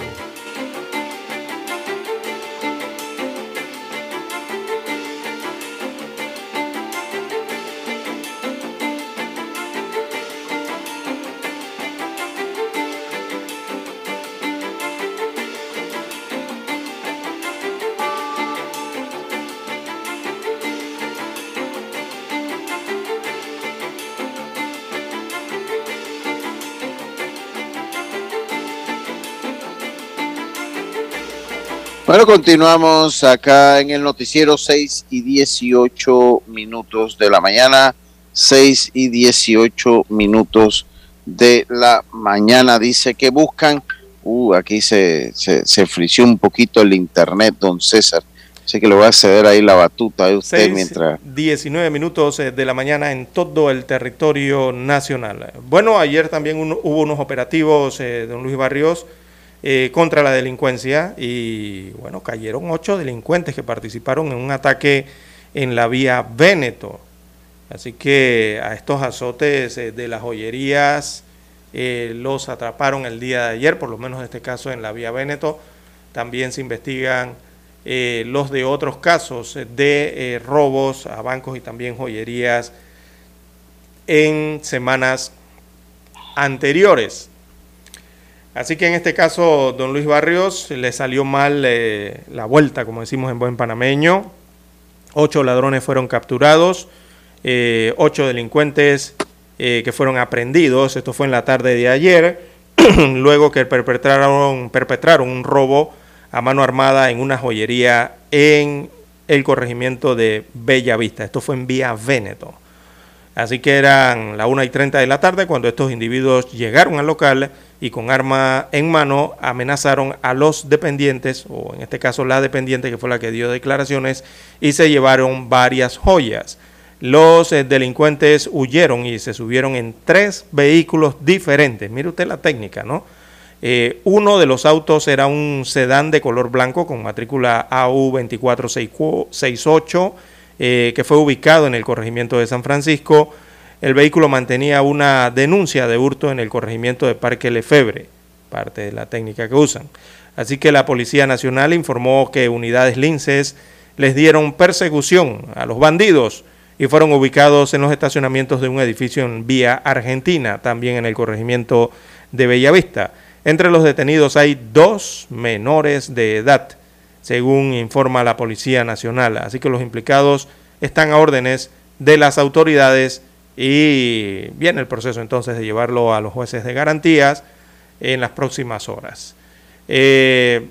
Bueno, continuamos acá en el noticiero 6 y 18 minutos de la mañana. 6 y 18 minutos de la mañana. Dice que buscan. Uh, aquí se, se, se frició un poquito el internet, don César. Así que le voy a ceder ahí la batuta a usted Seis, mientras. 19 minutos eh, de la mañana en todo el territorio nacional. Bueno, ayer también un- hubo unos operativos, eh, don Luis Barrios, eh, contra la delincuencia y bueno, cayeron ocho delincuentes que participaron en un ataque en la vía Véneto. Así que a estos azotes eh, de las joyerías eh, los atraparon el día de ayer, por lo menos en este caso en la vía Véneto. También se investigan los de otros casos de robos a bancos y también joyerías en semanas anteriores. Así que en este caso, don Luis Barrios le salió mal eh, la vuelta, como decimos en buen panameño. Ocho ladrones fueron capturados, eh, ocho delincuentes eh, que fueron aprendidos. Esto fue en la tarde de ayer, luego que perpetraron, perpetraron un robo a mano armada en una joyería en el corregimiento de Bella Vista. Esto fue en Vía Véneto. Así que eran la 1 y 30 de la tarde cuando estos individuos llegaron al local y con arma en mano amenazaron a los dependientes, o en este caso la dependiente que fue la que dio declaraciones, y se llevaron varias joyas. Los eh, delincuentes huyeron y se subieron en tres vehículos diferentes. Mire usted la técnica, ¿no? Eh, uno de los autos era un sedán de color blanco con matrícula AU2468 eh, que fue ubicado en el corregimiento de San Francisco. El vehículo mantenía una denuncia de hurto en el corregimiento de Parque Lefebre, parte de la técnica que usan. Así que la Policía Nacional informó que unidades linces les dieron persecución a los bandidos y fueron ubicados en los estacionamientos de un edificio en Vía Argentina, también en el corregimiento de Bellavista. Entre los detenidos hay dos menores de edad, según informa la Policía Nacional. Así que los implicados están a órdenes de las autoridades y viene el proceso entonces de llevarlo a los jueces de garantías en las próximas horas. Eh,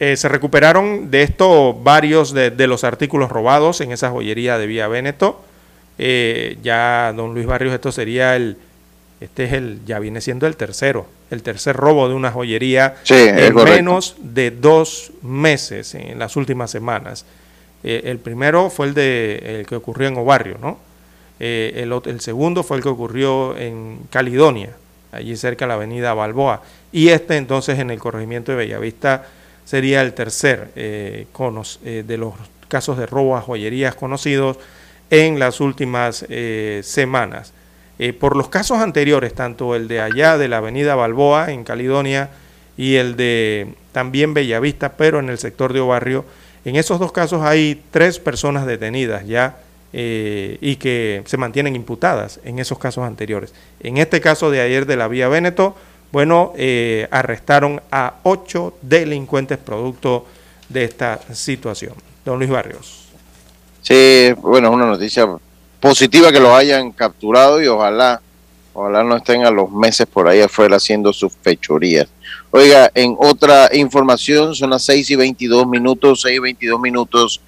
eh, se recuperaron de esto varios de, los artículos robados en esa joyería de Vía Véneto. Eh, ya, don Luis Barrios, esto sería el, este es el, ya viene siendo el tercero, el tercer robo de una joyería Sí, en menos de dos meses en las últimas semanas. Eh, el primero fue el de el que ocurrió en Obarrio, ¿no? Eh, el, segundo fue el que ocurrió en Caledonia, allí cerca de la avenida Balboa. Y este entonces en el corregimiento de Bellavista sería el tercer eh, conos- de los casos de robo a joyerías conocidos en las últimas semanas. Eh, por los casos anteriores, tanto el de allá de la avenida Balboa en Caledonia y el de también Bellavista, pero en el sector de Obarrio, en esos dos casos hay tres personas detenidas ya eh, y que se mantienen imputadas en esos casos anteriores. En este caso de ayer de la vía Véneto, bueno, eh, arrestaron a ocho delincuentes producto de esta situación. Don Luis Barrios. Sí, bueno, una noticia positiva que los hayan capturado y ojalá, ojalá no estén a los meses por ahí afuera haciendo sus fechorías. Oiga, en otra información, son las 6 y 22 minutos, 6 y 22 minutos,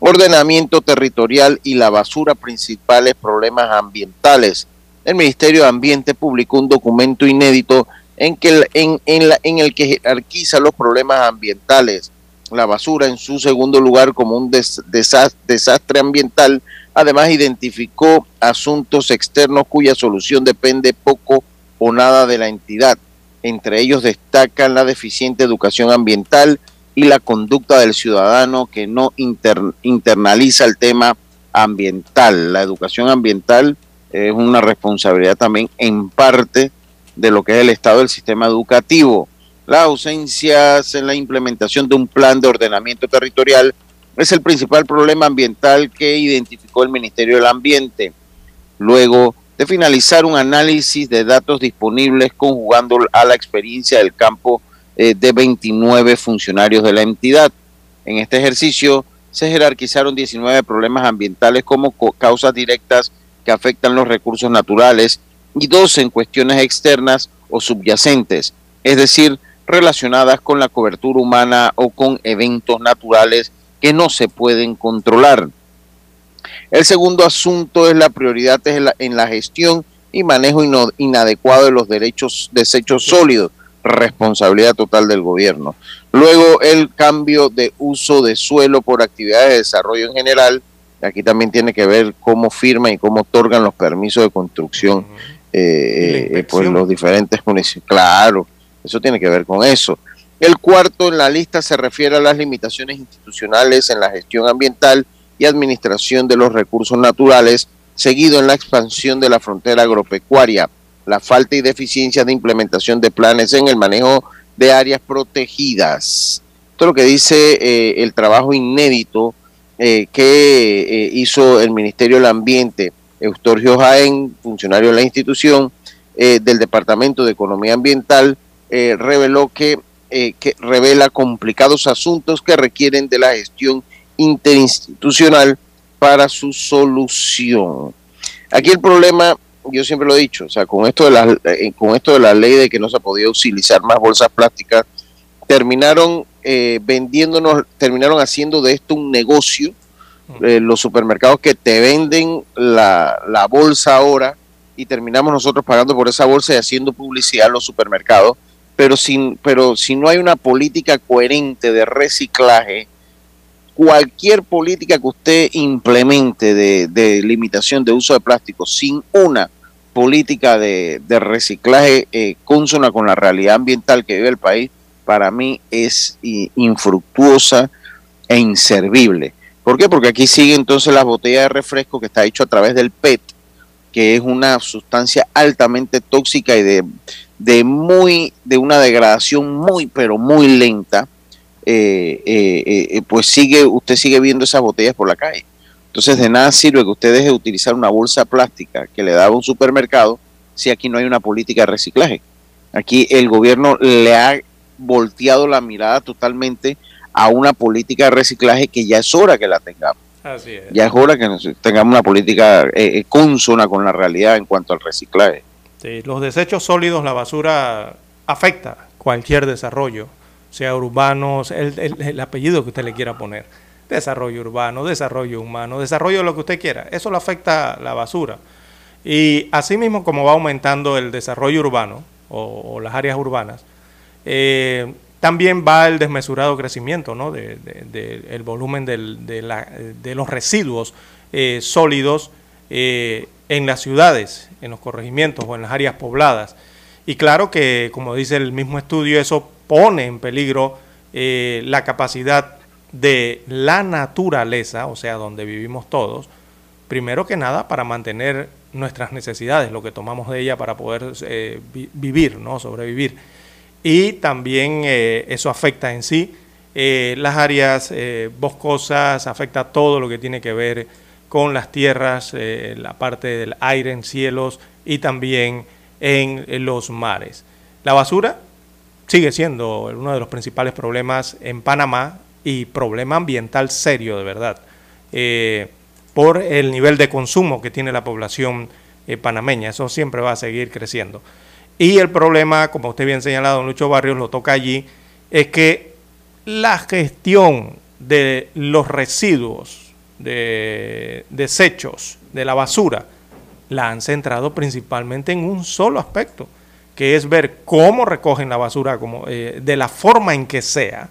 ordenamiento territorial y la basura principales problemas ambientales. El Ministerio de Ambiente publicó un documento inédito en, que, en, en, el que jerarquiza los problemas ambientales la basura en su segundo lugar como un des- desas- desastre ambiental. Además, identificó asuntos externos cuya solución depende poco o nada de la entidad. Entre ellos destacan la deficiente educación ambiental y la conducta del ciudadano que no inter- internaliza el tema ambiental. La educación ambiental es una responsabilidad también en parte de lo que es el estado del sistema educativo. Las ausencias en la implementación de un plan de ordenamiento territorial es el principal problema ambiental que identificó el Ministerio del Ambiente. Luego de finalizar un análisis de datos disponibles conjugando a la experiencia del campo eh, de 29 funcionarios de la entidad. En este ejercicio se jerarquizaron 19 problemas ambientales como co- causas directas que afectan los recursos naturales y 12 en cuestiones externas o subyacentes, es decir, relacionadas con la cobertura humana o con eventos naturales que no se pueden controlar. El segundo asunto es la prioridad en la, gestión y manejo inadecuado de los derechos desechos sólidos, responsabilidad total del gobierno. Luego el cambio de uso de suelo por actividades de desarrollo en general, aquí también tiene que ver cómo firman y cómo otorgan los permisos de construcción eh, eh, por los diferentes municipios. Claro, eso tiene que ver con eso. El cuarto en la lista se refiere a las limitaciones institucionales en la gestión ambiental y administración de los recursos naturales, seguido en la expansión de la frontera agropecuaria, la falta y deficiencia de implementación de planes en el manejo de áreas protegidas. Esto es lo que dice eh, el trabajo inédito eh, que eh, hizo el Ministerio del Ambiente, Eustorgio Jaén, funcionario de la institución del Departamento de Economía Ambiental, reveló que eh, que revela complicados asuntos que requieren de la gestión interinstitucional para su solución. Aquí el problema, yo siempre lo he dicho, o sea, con esto de la, eh, con esto de la ley de que no se podía utilizar más bolsas plásticas, terminaron eh, vendiéndonos, terminaron haciendo de esto un negocio. los supermercados que te venden la, la bolsa ahora y terminamos nosotros pagando por esa bolsa y haciendo publicidad a los supermercados pero, sin, pero si no hay una política coherente de reciclaje, cualquier política que usted implemente de, limitación de uso de plástico sin una política de, reciclaje eh, consona con la realidad ambiental que vive el país, para mí es infructuosa e inservible. ¿Por qué? Porque aquí sigue entonces la botella de refresco que está hecho a través del PET, que es una sustancia altamente tóxica y de, de muy, de una degradación muy, pero muy lenta, eh, eh, eh, pues sigue, usted sigue viendo esas botellas por la calle. Entonces de nada sirve que usted deje de utilizar una bolsa plástica que le daba un supermercado si aquí no hay una política de reciclaje. Aquí el gobierno le ha volteado la mirada totalmente a una política de reciclaje que ya es hora que la tengamos. Ya es hora que tengamos una política consona con la realidad en cuanto al reciclaje. Este, los desechos sólidos, la basura afecta cualquier desarrollo, sea urbano, el, apellido que usted le quiera poner. Desarrollo urbano, desarrollo humano, desarrollo lo que usted quiera. Eso le afecta la basura. Y asimismo, como va aumentando el desarrollo urbano o, las áreas urbanas, eh, también va el desmesurado crecimiento ¿no? de, el volumen de, los residuos eh, sólidos eh, en las ciudades, en los corregimientos o en las áreas pobladas. Y claro que, como dice el mismo estudio, eso pone en peligro eh, la capacidad de la naturaleza, o sea, donde vivimos todos, primero que nada para mantener nuestras necesidades, lo que tomamos de ella para poder eh, vivir, ¿no? sobrevivir. Y también eh, eso afecta en sí las áreas boscosas, afecta todo lo que tiene que ver con las tierras, eh, la parte del aire en cielos y también en, los mares. La basura sigue siendo uno de los principales problemas en Panamá y problema ambiental serio de verdad, eh, por el nivel de consumo que tiene la población eh, panameña. Eso siempre va a seguir creciendo. Y el problema, como usted bien señalado, en Lucho Barrios lo toca allí, es que la gestión de los residuos de desechos de la basura la han centrado principalmente en un solo aspecto, que es ver cómo recogen la basura como, eh, de la forma en que sea,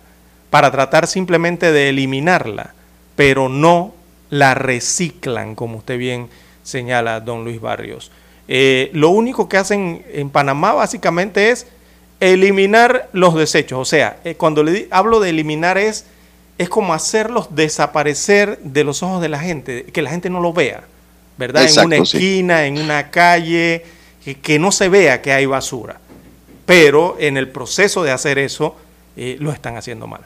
para tratar simplemente de eliminarla, pero no la reciclan, como usted bien señala, don Luis Barrios. Eh, lo único que hacen en Panamá básicamente es eliminar los desechos. O sea, eh, cuando le hablo de eliminar es es como hacerlos desaparecer de los ojos de la gente, que la gente no lo vea, ¿verdad? en una esquina, en una calle, que, no se vea que hay basura. Pero en el proceso de hacer eso, eh, lo están haciendo mal.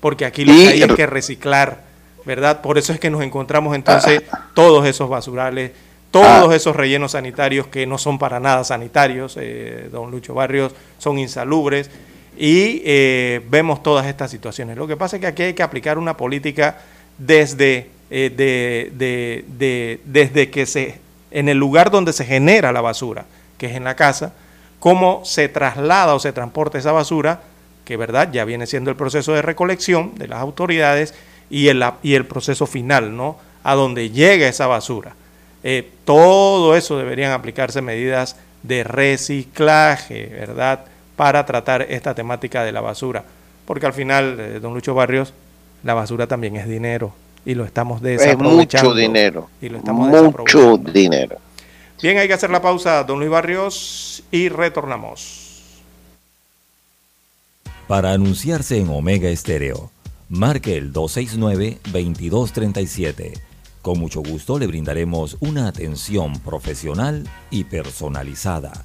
Porque aquí lo que hay es que reciclar, ¿verdad? Por eso es que nos encontramos entonces ah. todos esos basurales, todos ah. esos rellenos sanitarios que no son para nada sanitarios, eh, don Lucho Barrios, son insalubres y eh, vemos todas estas situaciones. Lo que pasa es que aquí hay que aplicar una política desde, eh, desde que se, en el lugar donde se genera la basura, que es en la casa, cómo se traslada o se transporta esa basura que verdad ya viene siendo el proceso de recolección de las autoridades y el, y el proceso final, ¿no? A donde llega esa basura. Eh, todo eso deberían aplicarse medidas de reciclaje, ¿verdad? Para tratar esta temática de la basura. Porque al final, eh, don Lucho Barrios, la basura también es dinero y lo estamos desaprovechando. Es mucho dinero. Y lo estamos mucho dinero. Bien, hay que hacer la pausa, don Luis Barrios, y retornamos. Para anunciarse en Omega Estéreo, marque el 269-2237. Con mucho gusto le brindaremos una atención profesional y personalizada.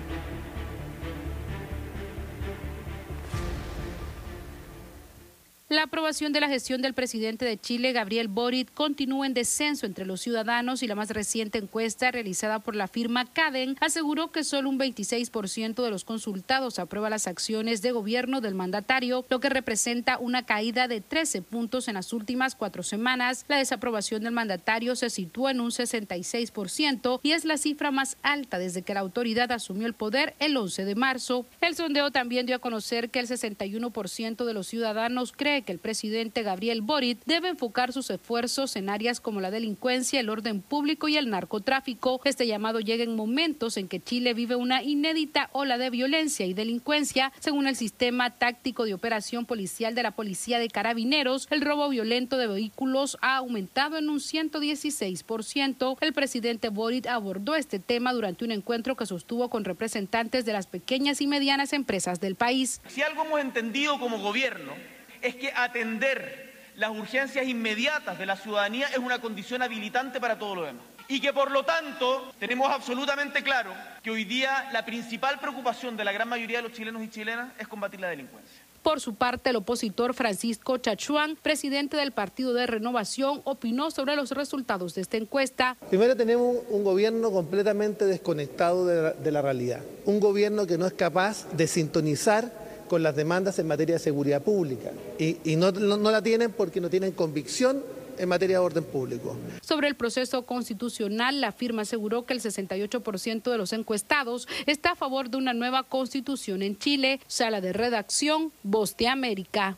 La aprobación de la gestión del presidente de Chile, Gabriel Boric, continúa en descenso entre los ciudadanos y la más reciente encuesta realizada por la firma Caden aseguró que solo un 26% de los consultados aprueba las acciones de gobierno del mandatario, lo que representa una caída de 13 puntos en las últimas cuatro semanas. La desaprobación del mandatario se sitúa en un 66% y es la cifra más alta desde que la autoridad asumió el poder el 11 de marzo. El sondeo también dio a conocer que el 61% de los ciudadanos cree que el presidente Gabriel Boric debe enfocar sus esfuerzos en áreas como la delincuencia, el orden público y el narcotráfico. Este llamado llega en momentos en que Chile vive una inédita ola de violencia y delincuencia. Según el sistema táctico de operación policial de la Policía de Carabineros, el robo violento de vehículos ha aumentado en un 116%. El presidente Boric abordó este tema durante un encuentro que sostuvo con representantes de las pequeñas y medianas empresas del país. Si algo hemos entendido como gobierno es que atender las urgencias inmediatas de la ciudadanía es una condición habilitante para todo lo demás. Y que por lo tanto tenemos absolutamente claro que hoy día la principal preocupación de la gran mayoría de los chilenos y chilenas es combatir la delincuencia. Por su parte, el opositor Francisco Chachuán, presidente del Partido de Renovación, opinó sobre los resultados de esta encuesta. Primero tenemos un gobierno completamente desconectado de la, de la realidad, un gobierno que no es capaz de sintonizar con las demandas en materia de seguridad pública y, y no, no, no la tienen porque no tienen convicción en materia de orden público. Sobre el proceso constitucional, la firma aseguró que el 68% de los encuestados está a favor de una nueva constitución en Chile. Sala de redacción, Voz de América.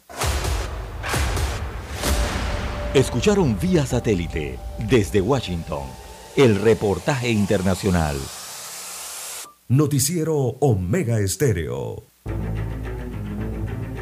Escucharon vía satélite desde Washington el reportaje internacional. Noticiero Omega Estéreo.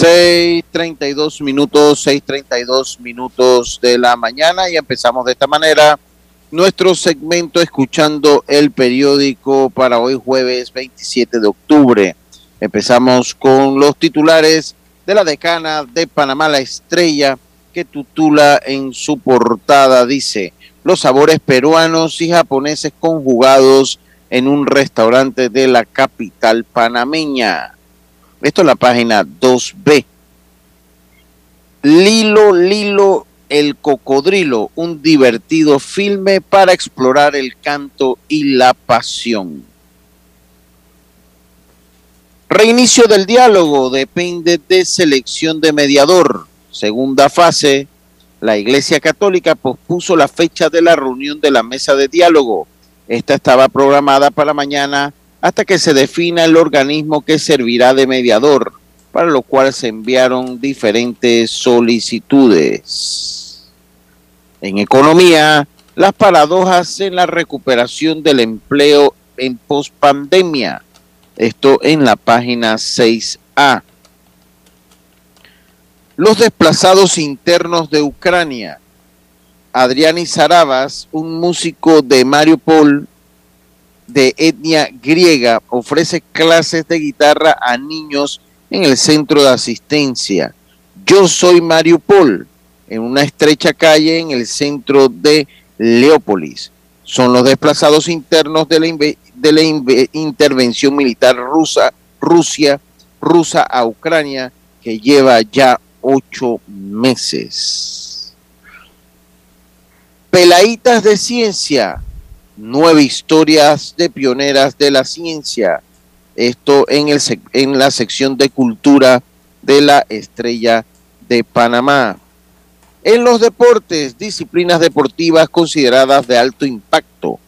Seis treinta y dos minutos, seis treinta y dos minutos de la mañana y empezamos de esta manera nuestro segmento escuchando el periódico para hoy jueves 27 de octubre. Empezamos con los titulares de la decana de Panamá, la estrella, que titula en su portada, dice, los sabores peruanos y japoneses conjugados en un restaurante de la capital panameña. Esto es la página 2B. Lilo, Lilo, el cocodrilo, un divertido filme para explorar el canto y la pasión. Reinicio del diálogo depende de selección de mediador. Segunda fase, la Iglesia Católica pospuso la fecha de la reunión de la mesa de diálogo. Esta estaba programada para mañana hasta que se defina el organismo que servirá de mediador, para lo cual se enviaron diferentes solicitudes. En economía, las paradojas en la recuperación del empleo en pospandemia. Esto en la página 6A. Los desplazados internos de Ucrania. Adriani Sarabas, un músico de Mariupol de etnia griega, ofrece clases de guitarra a niños en el centro de asistencia. Yo soy Mariupol, en una estrecha calle en el centro de Leópolis. Son los desplazados internos de la, de la intervención militar rusa, Rusia, rusa a Ucrania, que lleva ya ocho meses. Pelaitas de ciencia, nueve historias de pioneras de la ciencia. Esto en, el, en la sección de cultura de la estrella de Panamá. En los deportes, disciplinas deportivas consideradas de alto impacto.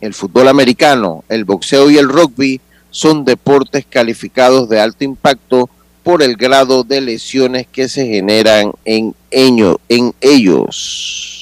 El fútbol americano, el boxeo y el rugby son deportes calificados de alto impacto por el grado de lesiones que se generan en, en ellos.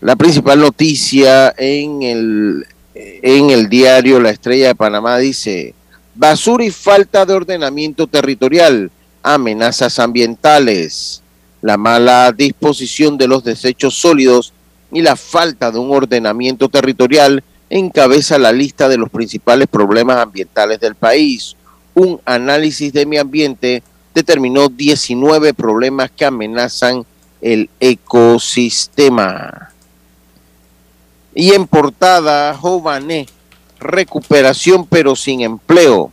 La principal noticia en el, en el diario La Estrella de Panamá dice, basura y falta de ordenamiento territorial, amenazas ambientales, la mala disposición de los desechos sólidos y la falta de un ordenamiento territorial encabeza la lista de los principales problemas ambientales del país un análisis de mi ambiente determinó 19 problemas que amenazan el ecosistema. Y en portada, Jované, recuperación pero sin empleo.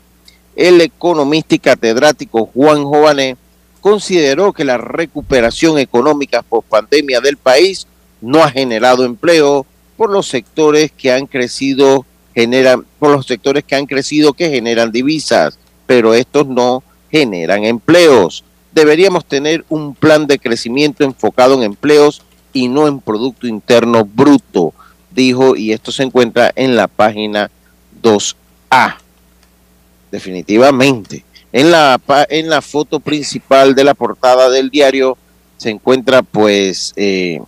El economista y catedrático Juan Jované consideró que la recuperación económica post pandemia del país no ha generado empleo por los sectores que han crecido generan por los sectores que han crecido que generan divisas pero estos no generan empleos. Deberíamos tener un plan de crecimiento enfocado en empleos y no en Producto Interno Bruto, dijo, y esto se encuentra en la página 2A. Definitivamente. En la, en la foto principal de la portada del diario se encuentra pues eh,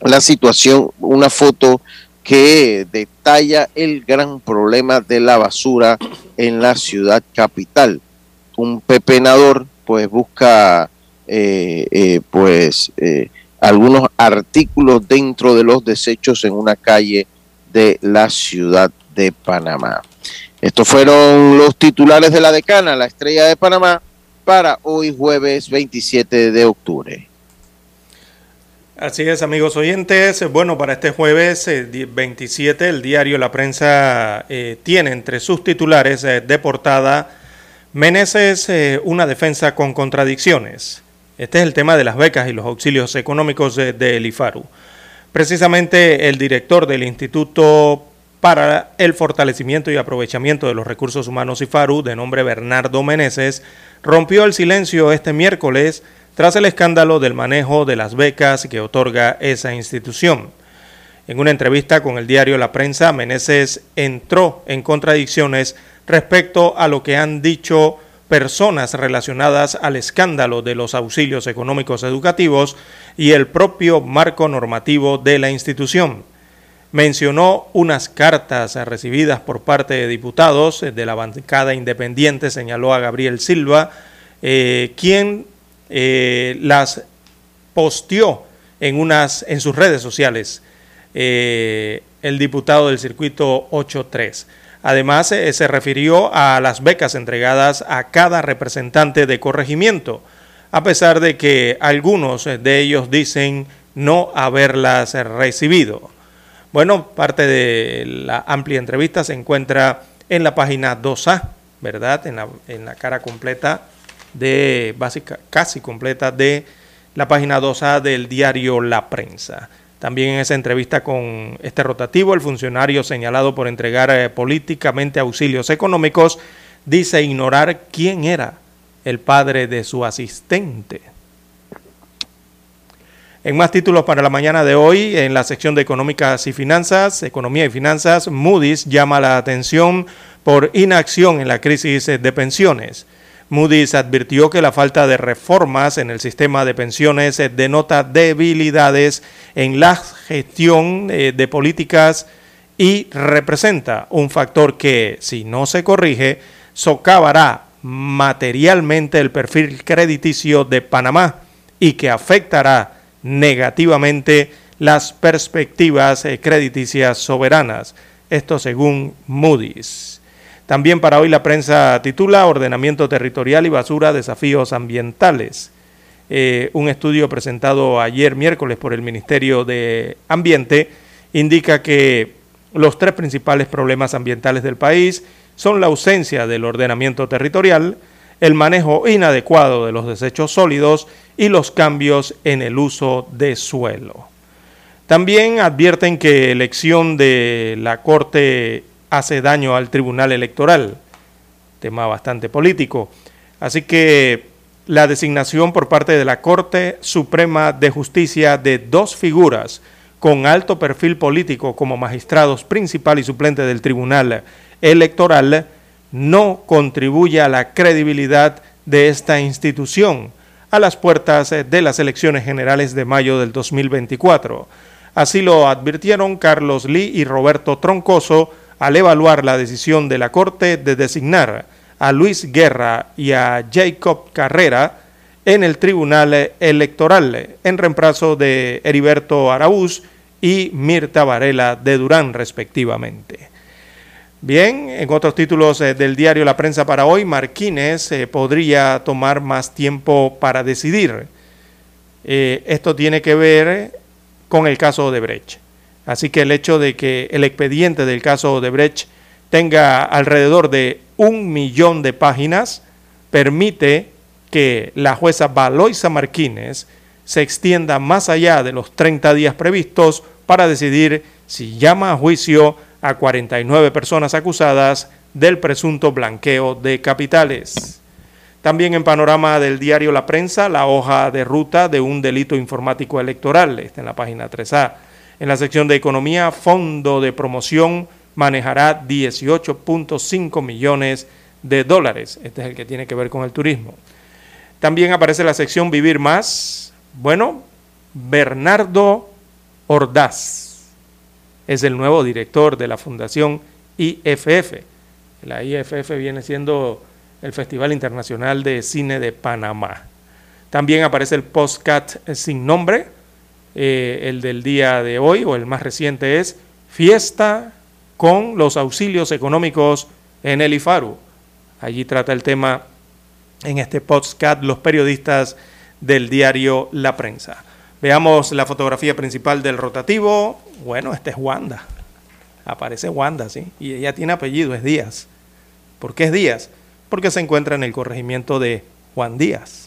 la situación, una foto que detalla el gran problema de la basura en la ciudad capital. Un pepenador pues busca eh, eh, pues eh, algunos artículos dentro de los desechos en una calle de la ciudad de Panamá. Estos fueron los titulares de la decana, la estrella de Panamá, para hoy jueves 27 de octubre. Así es, amigos oyentes. Bueno, para este jueves 27, eh, el diario La Prensa eh, tiene entre sus titulares eh, de portada Meneses, una defensa con contradicciones. Este es el tema de las becas y los auxilios económicos del de IFARU. Precisamente el director del Instituto para el Fortalecimiento y Aprovechamiento de los Recursos Humanos IFARU, de nombre Bernardo Meneses, rompió el silencio este miércoles tras el escándalo del manejo de las becas que otorga esa institución. En una entrevista con el diario La Prensa, Meneses entró en contradicciones respecto a lo que han dicho personas relacionadas al escándalo de los auxilios económicos educativos y el propio marco normativo de la institución. Mencionó unas cartas recibidas por parte de diputados de la bancada independiente, señaló a Gabriel Silva, eh, quien eh, las posteó en, unas, en sus redes sociales eh, el diputado del circuito 83. Además, eh, se refirió a las becas entregadas a cada representante de corregimiento, a pesar de que algunos de ellos dicen no haberlas recibido. Bueno, parte de la amplia entrevista se encuentra en la página 2A, ¿verdad? En la, en la cara completa de casi completa de la página 2A del diario La Prensa. También en esa entrevista con este rotativo, el funcionario señalado por entregar eh, políticamente auxilios económicos dice ignorar quién era el padre de su asistente. En más títulos para la mañana de hoy, en la sección de Económicas y Finanzas, Economía y Finanzas, Moody's llama la atención por inacción en la crisis de pensiones. Moody's advirtió que la falta de reformas en el sistema de pensiones denota debilidades en la gestión eh, de políticas y representa un factor que, si no se corrige, socavará materialmente el perfil crediticio de Panamá y que afectará negativamente las perspectivas eh, crediticias soberanas. Esto según Moody's. También para hoy la prensa titula Ordenamiento territorial y basura, desafíos ambientales. Eh, un estudio presentado ayer miércoles por el Ministerio de Ambiente indica que los tres principales problemas ambientales del país son la ausencia del ordenamiento territorial, el manejo inadecuado de los desechos sólidos y los cambios en el uso de suelo. También advierten que elección de la Corte hace daño al Tribunal Electoral, tema bastante político. Así que la designación por parte de la Corte Suprema de Justicia de dos figuras con alto perfil político como magistrados principal y suplente del Tribunal Electoral no contribuye a la credibilidad de esta institución a las puertas de las elecciones generales de mayo del 2024. Así lo advirtieron Carlos Lee y Roberto Troncoso al evaluar la decisión de la Corte de designar a Luis Guerra y a Jacob Carrera en el Tribunal Electoral en reemplazo de Heriberto Araúz y Mirta Varela de Durán respectivamente. Bien, en otros títulos eh, del diario La Prensa para hoy, Marquines eh, podría tomar más tiempo para decidir. Eh, esto tiene que ver con el caso de Brecht. Así que el hecho de que el expediente del caso de Brecht tenga alrededor de un millón de páginas permite que la jueza Valoisa Marquines se extienda más allá de los 30 días previstos para decidir si llama a juicio a 49 personas acusadas del presunto blanqueo de capitales. También en panorama del diario La Prensa, la hoja de ruta de un delito informático electoral, está en la página 3A. En la sección de economía, Fondo de Promoción manejará 18.5 millones de dólares. Este es el que tiene que ver con el turismo. También aparece la sección Vivir Más. Bueno, Bernardo Ordaz es el nuevo director de la Fundación IFF. La IFF viene siendo el Festival Internacional de Cine de Panamá. También aparece el postcat sin nombre, eh, el del día de hoy, o el más reciente es Fiesta con los auxilios económicos en el IFARU. Allí trata el tema en este postcat los periodistas del diario La Prensa. Veamos la fotografía principal del rotativo. Bueno, este es Wanda. Aparece Wanda, ¿sí? Y ella tiene apellido, es Díaz. ¿Por qué es Díaz? Porque se encuentra en el corregimiento de Juan Díaz.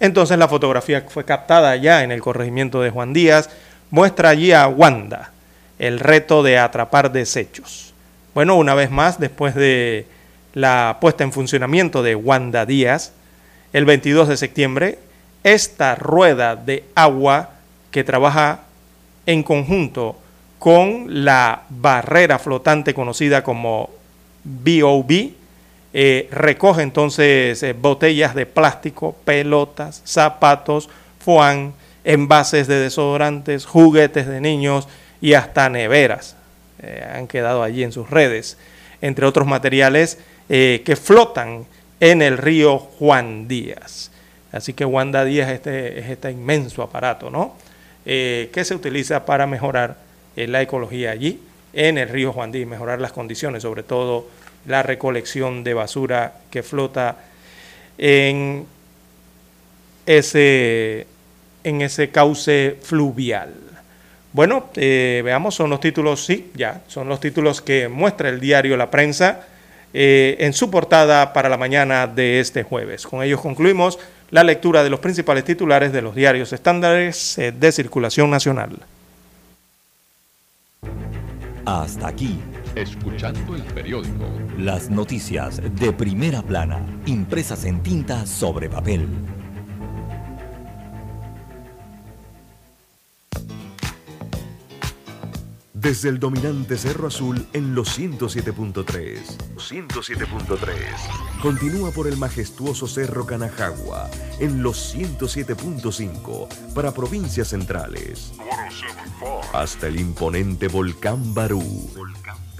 Entonces la fotografía fue captada ya en el corregimiento de Juan Díaz. Muestra allí a Wanda, el reto de atrapar desechos. Bueno, una vez más, después de la puesta en funcionamiento de Wanda Díaz, el 22 de septiembre, esta rueda de agua que trabaja en conjunto con la barrera flotante conocida como BOB, eh, recoge entonces eh, botellas de plástico, pelotas, zapatos, foam, envases de desodorantes, juguetes de niños y hasta neveras. Eh, han quedado allí en sus redes, entre otros materiales que flotan en el río Juan Díaz. Así que Wanda Díaz este, es este inmenso aparato, ¿no? Que se utiliza para mejorar la ecología allí en el río Juan Díaz, mejorar las condiciones, sobre todo la recolección de basura que flota en ese, en ese cauce fluvial. Bueno, eh, veamos, son los títulos, sí, ya, son los títulos que muestra el diario La Prensa en su portada para la mañana de este jueves. Con ellos concluimos la lectura de los principales titulares de los diarios estándares eh, de circulación nacional. Hasta aquí. Escuchando el periódico. Las noticias de primera plana, impresas en tinta sobre papel. Desde el dominante Cerro Azul en los 107.3. 107.3. Continúa por el majestuoso Cerro Canajagua en los 107.5 para provincias centrales. Hasta el imponente Volcán Barú.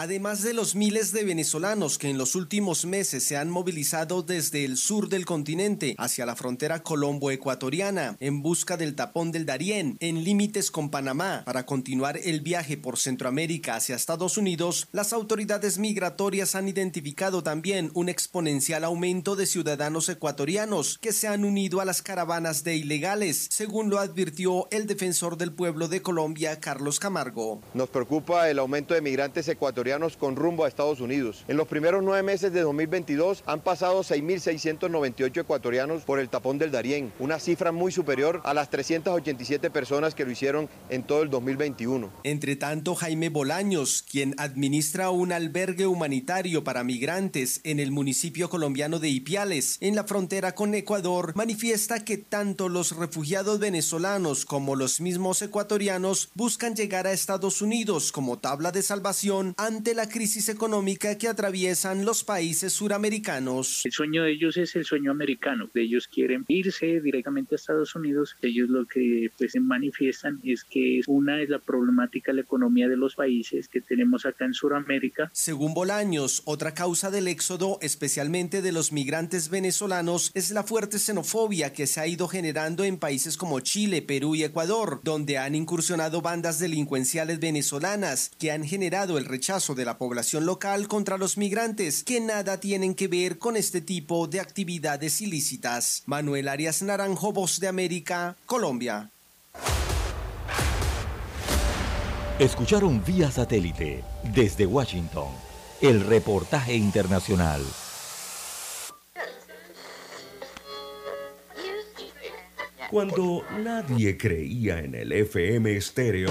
Además de los miles de venezolanos que en los últimos meses se han movilizado desde el sur del continente hacia la frontera colombo-ecuatoriana en busca del tapón del Darién en límites con Panamá para continuar el viaje por Centroamérica hacia Estados Unidos, las autoridades migratorias han identificado también un exponencial aumento de ciudadanos ecuatorianos que se han unido a las caravanas de ilegales, según lo advirtió el defensor del pueblo de Colombia, Carlos Camargo. Nos preocupa el aumento de migrantes ecuatorianos con rumbo a Estados Unidos. En los primeros nueve meses de 2022 han pasado 6.698 ecuatorianos por el tapón del Darién, una cifra muy superior a las 387 personas que lo hicieron en todo el 2021. Entre tanto, Jaime Bolaños, quien administra un albergue humanitario para migrantes en el municipio colombiano de Ipiales, en la frontera con Ecuador, manifiesta que tanto los refugiados venezolanos como los mismos ecuatorianos buscan llegar a Estados Unidos como tabla de salvación ante la crisis económica que atraviesan los países suramericanos. El sueño de ellos es el sueño americano. Ellos quieren irse directamente a Estados Unidos. Ellos lo que pues manifiestan es que una es la problemática de la economía de los países que tenemos acá en Sudamérica. Según Bolaños, otra causa del éxodo, especialmente de los migrantes venezolanos, es la fuerte xenofobia que se ha ido generando en países como Chile, Perú y Ecuador, donde han incursionado bandas delincuenciales venezolanas que han generado el rechazo de la población local contra los migrantes, que nada tienen que ver con este tipo de actividades ilícitas. Manuel Arias Naranjo, Voz de América, Colombia. Escucharon vía satélite desde Washington el reportaje internacional. Cuando nadie creía en el FM estéreo,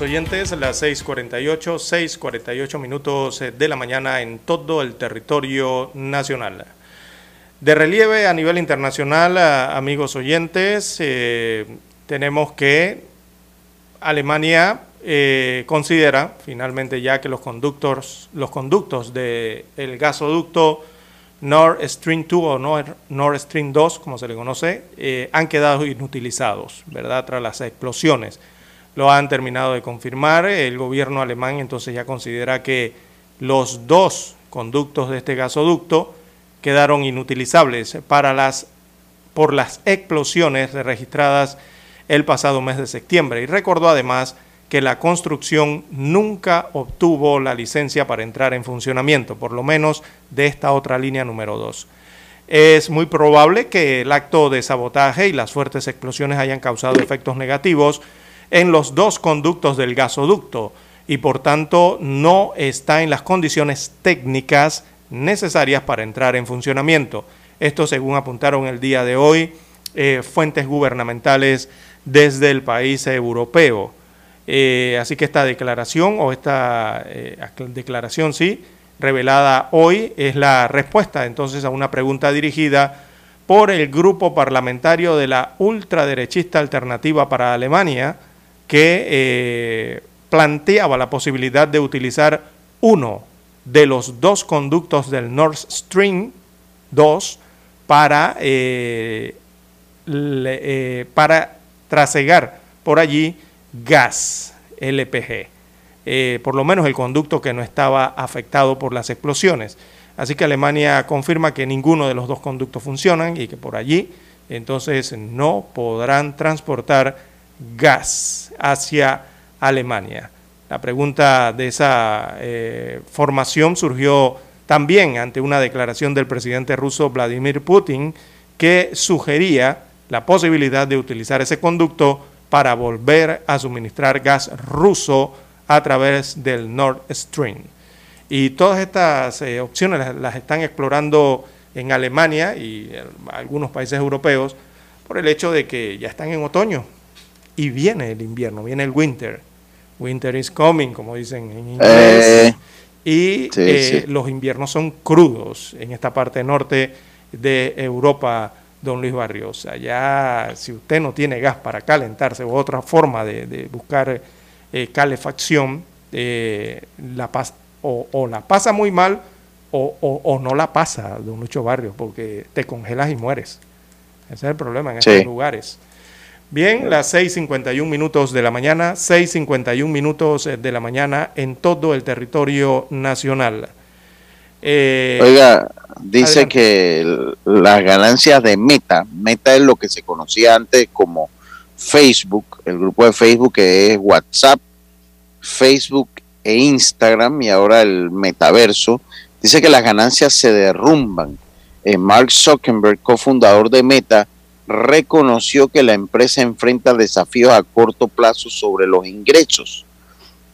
Oyentes, las 6:48, 6:48 minutos de la mañana en todo el territorio nacional. De relieve a nivel internacional, amigos oyentes, eh, tenemos que Alemania eh, considera finalmente ya que los conductos, los conductos del gasoducto Nord Stream 2 o Nord Stream 2, como se le conoce, eh, han quedado inutilizados, ¿verdad? Tras las explosiones lo han terminado de confirmar. El gobierno alemán entonces ya considera que los dos conductos de este gasoducto quedaron inutilizables para las, por las explosiones registradas el pasado mes de septiembre y recordó además que la construcción nunca obtuvo la licencia para entrar en funcionamiento, por lo menos de esta otra línea número 2. Es muy probable que el acto de sabotaje y las fuertes explosiones hayan causado efectos negativos en los dos conductos del gasoducto y por tanto no está en las condiciones técnicas necesarias para entrar en funcionamiento. Esto según apuntaron el día de hoy eh, fuentes gubernamentales desde el país europeo. Eh, así que esta declaración, o esta eh, declaración, sí, revelada hoy, es la respuesta entonces a una pregunta dirigida por el grupo parlamentario de la ultraderechista alternativa para Alemania, que eh, planteaba la posibilidad de utilizar uno de los dos conductos del Nord Stream 2 para, para trasegar por allí gas LPG, eh, por lo menos el conducto que no estaba afectado por las explosiones. Así que Alemania confirma que ninguno de los dos conductos funcionan y que por allí entonces no podrán transportar gas hacia Alemania. La pregunta de esa eh, formación surgió también ante una declaración del presidente ruso Vladimir Putin que sugería la posibilidad de utilizar ese conducto para volver a suministrar gas ruso a través del Nord Stream. Y todas estas eh, opciones las, están explorando en Alemania y algunos países europeos por el hecho de que ya están en otoño y viene el invierno, viene el winter. Winter is coming, como dicen en inglés. Eh, y eh, los inviernos son crudos en esta parte norte de Europa don Luis Barrios. Ya si usted no tiene gas para calentarse o otra forma de, buscar eh, calefacción, eh, la o, la pasa muy mal o, no la pasa, don Lucho Barrios, porque te congelas y mueres. Ese es el problema en estos lugares. Bien, las 6.51 minutos de la mañana, 6.51 minutos de la mañana en todo el territorio nacional. Eh, Oiga, dice que las ganancias de Meta, Meta es lo que se conocía antes como Facebook, el grupo de Facebook que es WhatsApp, Facebook e Instagram y ahora el metaverso, dice que las ganancias se derrumban. Eh, Mark Zuckerberg, cofundador de Meta, reconoció que la empresa enfrenta desafíos a corto plazo sobre los ingresos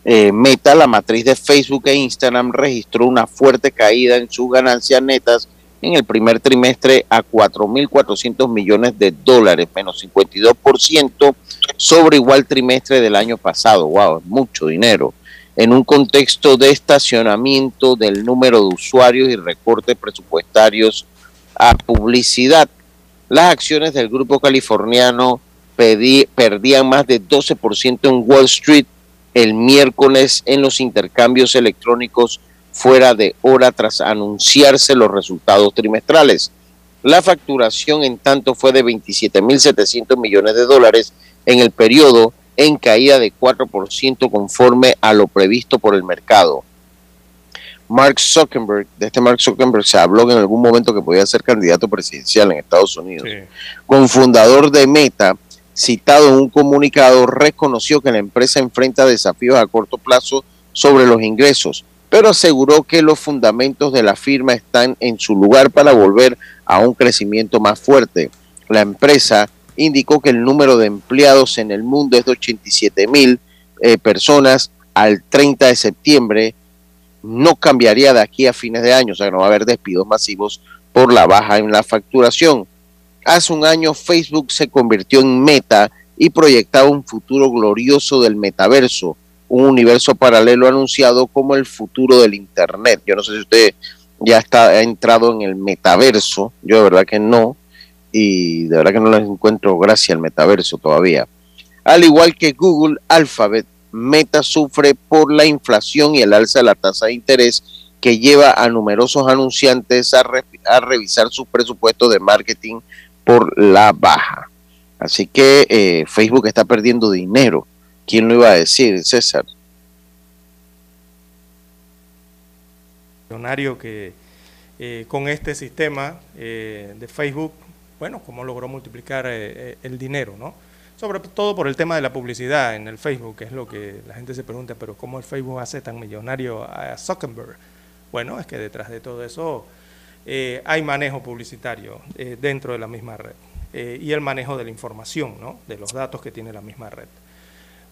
eh, Meta, la matriz de Facebook e Instagram, registró una fuerte caída en sus ganancias netas en el primer trimestre a 4.400 millones de dólares, menos 52% sobre igual trimestre del año pasado. ¡Wow! Mucho dinero. En un contexto de estacionamiento del número de usuarios y recortes presupuestarios a publicidad, las acciones del grupo californiano perdían más de 12% en Wall Street el miércoles en los intercambios electrónicos fuera de hora tras anunciarse los resultados trimestrales. La facturación en tanto fue de 27.700 millones de dólares en el periodo en caída de 4% conforme a lo previsto por el mercado. Mark Zuckerberg, de este Mark Zuckerberg se habló en algún momento que podía ser candidato presidencial en Estados Unidos. Con fundador de Meta, citado en un comunicado, reconoció que la empresa enfrenta desafíos a corto plazo sobre los ingresos, pero aseguró que los fundamentos de la firma están en su lugar para volver a un crecimiento más fuerte. La empresa indicó que el número de empleados en el mundo es de 87 mil eh, personas al 30 de septiembre. No cambiaría de aquí a fines de año, o sea, no va a haber despidos masivos por la baja en la facturación. Hace un año Facebook se convirtió en meta y proyectaba un futuro glorioso del metaverso, un universo paralelo anunciado como el futuro del Internet. Yo no sé si usted ya está ha entrado en el metaverso, yo de verdad que no, y de verdad que no les encuentro gracia al metaverso todavía. Al igual que Google, Alphabet, Meta sufre por la inflación y el alza de la tasa de interés que lleva a numerosos anunciantes a, revisar sus presupuestos de marketing por la baja. Así que eh, Facebook está perdiendo dinero. ¿Quién lo iba a decir, César? que eh, con este sistema eh, de Facebook, bueno, cómo logró multiplicar el dinero, ¿no? Sobre todo por el tema de la publicidad en el Facebook, que es lo que la gente se pregunta, pero ¿cómo el Facebook hace tan millonario a Zuckerberg? Bueno, es que detrás de todo eso hay manejo publicitario dentro de la misma red y el manejo de la información, ¿no? de los datos que tiene la misma red.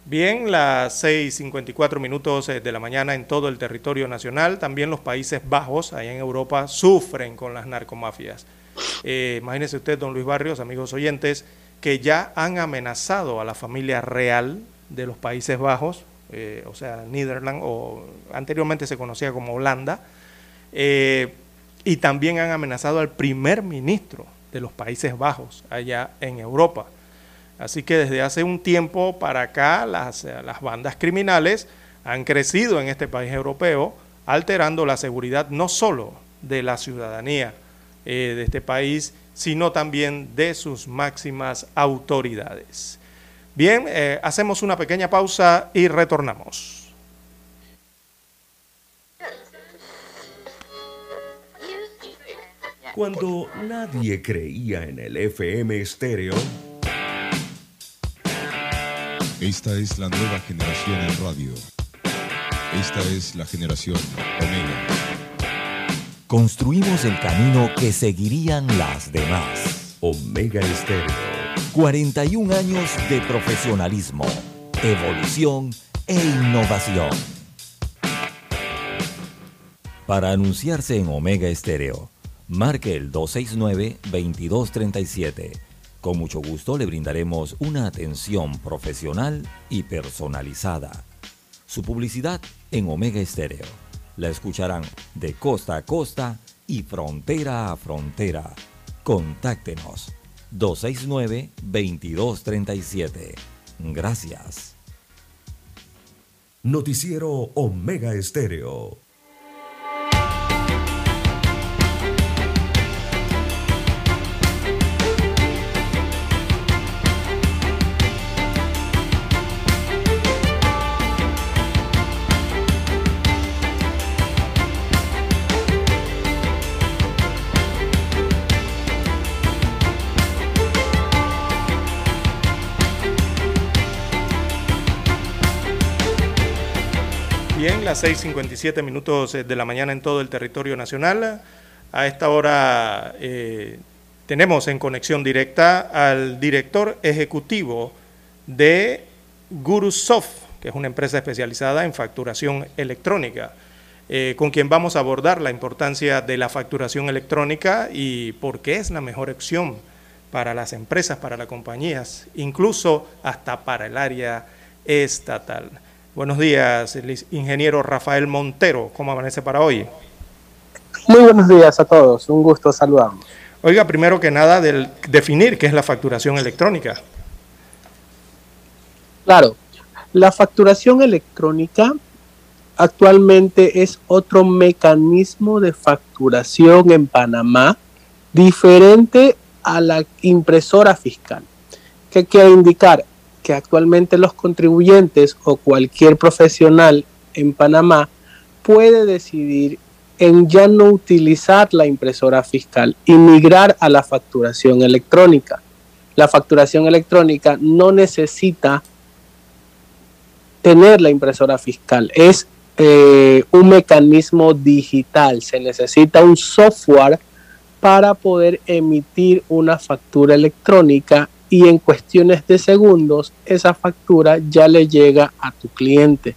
Bien, las 6.54 minutos de la mañana en todo el territorio nacional. También los Países Bajos, allá en Europa, sufren con las narcomafias. Eh, imagínese usted, don Luis Barrios, amigos oyentes, que ya han amenazado a la familia real de los Países Bajos, eh, o sea, Netherlands, o anteriormente se conocía como Holanda, eh, y también han amenazado al primer ministro de los Países Bajos allá en Europa. Así que desde hace un tiempo para acá las, las bandas criminales han crecido en este país europeo, alterando la seguridad no solo de la ciudadanía eh, de este país, sino también de sus máximas autoridades. Bien, eh, hacemos una pequeña pausa y retornamos. Cuando nadie creía en el FM estéreo, esta es la nueva generación en radio. Esta es la generación Omega. Construimos el camino que seguirían las demás. Omega Estéreo. 41 años de profesionalismo, evolución e innovación. Para anunciarse en Omega Estéreo, marque el 269-2237 con mucho gusto le brindaremos una atención profesional y personalizada. Su publicidad en Omega Estéreo. La escucharán de costa a costa y frontera a frontera. Contáctenos 269-2237. Gracias. Noticiero Omega Estéreo. Las 6.57 minutos eh, de la mañana en todo el territorio nacional. A esta hora eh, tenemos en conexión directa al director ejecutivo de Gurusoft, que es una empresa especializada en facturación electrónica, eh, con quien vamos a abordar la importancia de la facturación electrónica y por qué es la mejor opción para las empresas, para las compañías, incluso hasta para el área estatal. Buenos días, el ingeniero Rafael Montero. ¿Cómo amanece para hoy? Muy buenos días a todos. Un gusto saludarlos. Oiga, primero que nada, del, definir qué es la facturación electrónica. Claro, la facturación electrónica actualmente es otro mecanismo de facturación en Panamá diferente a la impresora fiscal. ¿Qué quiere indicar? Que actualmente los contribuyentes o cualquier profesional en Panamá puede decidir en ya no utilizar la impresora fiscal y migrar a la facturación electrónica. La facturación electrónica no necesita tener la impresora fiscal, es eh, un mecanismo digital, se necesita un software para poder emitir una factura electrónica y en cuestiones de segundos esa factura ya le llega a tu cliente.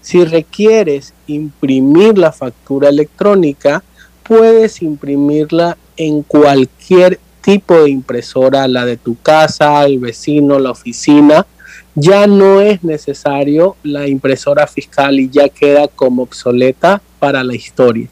Si requieres imprimir la factura electrónica, puedes imprimirla en cualquier tipo de impresora, la de tu casa, el vecino, la oficina. Ya no es necesario la impresora fiscal y ya queda como obsoleta para la historia.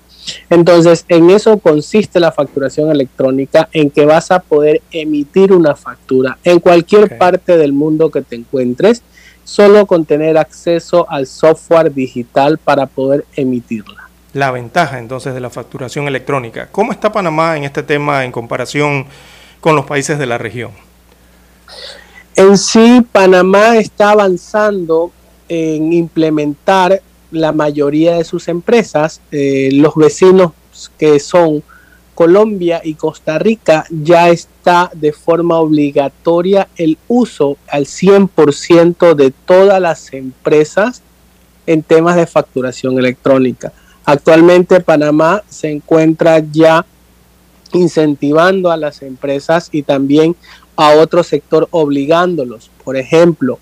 Entonces, en eso consiste la facturación electrónica, en que vas a poder emitir una factura en cualquier parte del mundo que te encuentres, solo con tener acceso al software digital para poder emitirla. La ventaja entonces de la facturación electrónica. ¿Cómo está Panamá en este tema en comparación con los países de la región? En sí, Panamá está avanzando en implementar la mayoría de sus empresas. Eh, los vecinos que son Colombia y Costa Rica, ya está de forma obligatoria el uso al 100% de todas las empresas en temas de facturación electrónica. Actualmente Panamá se encuentra ya incentivando a las empresas y también a otro sector obligándolos. Por ejemplo,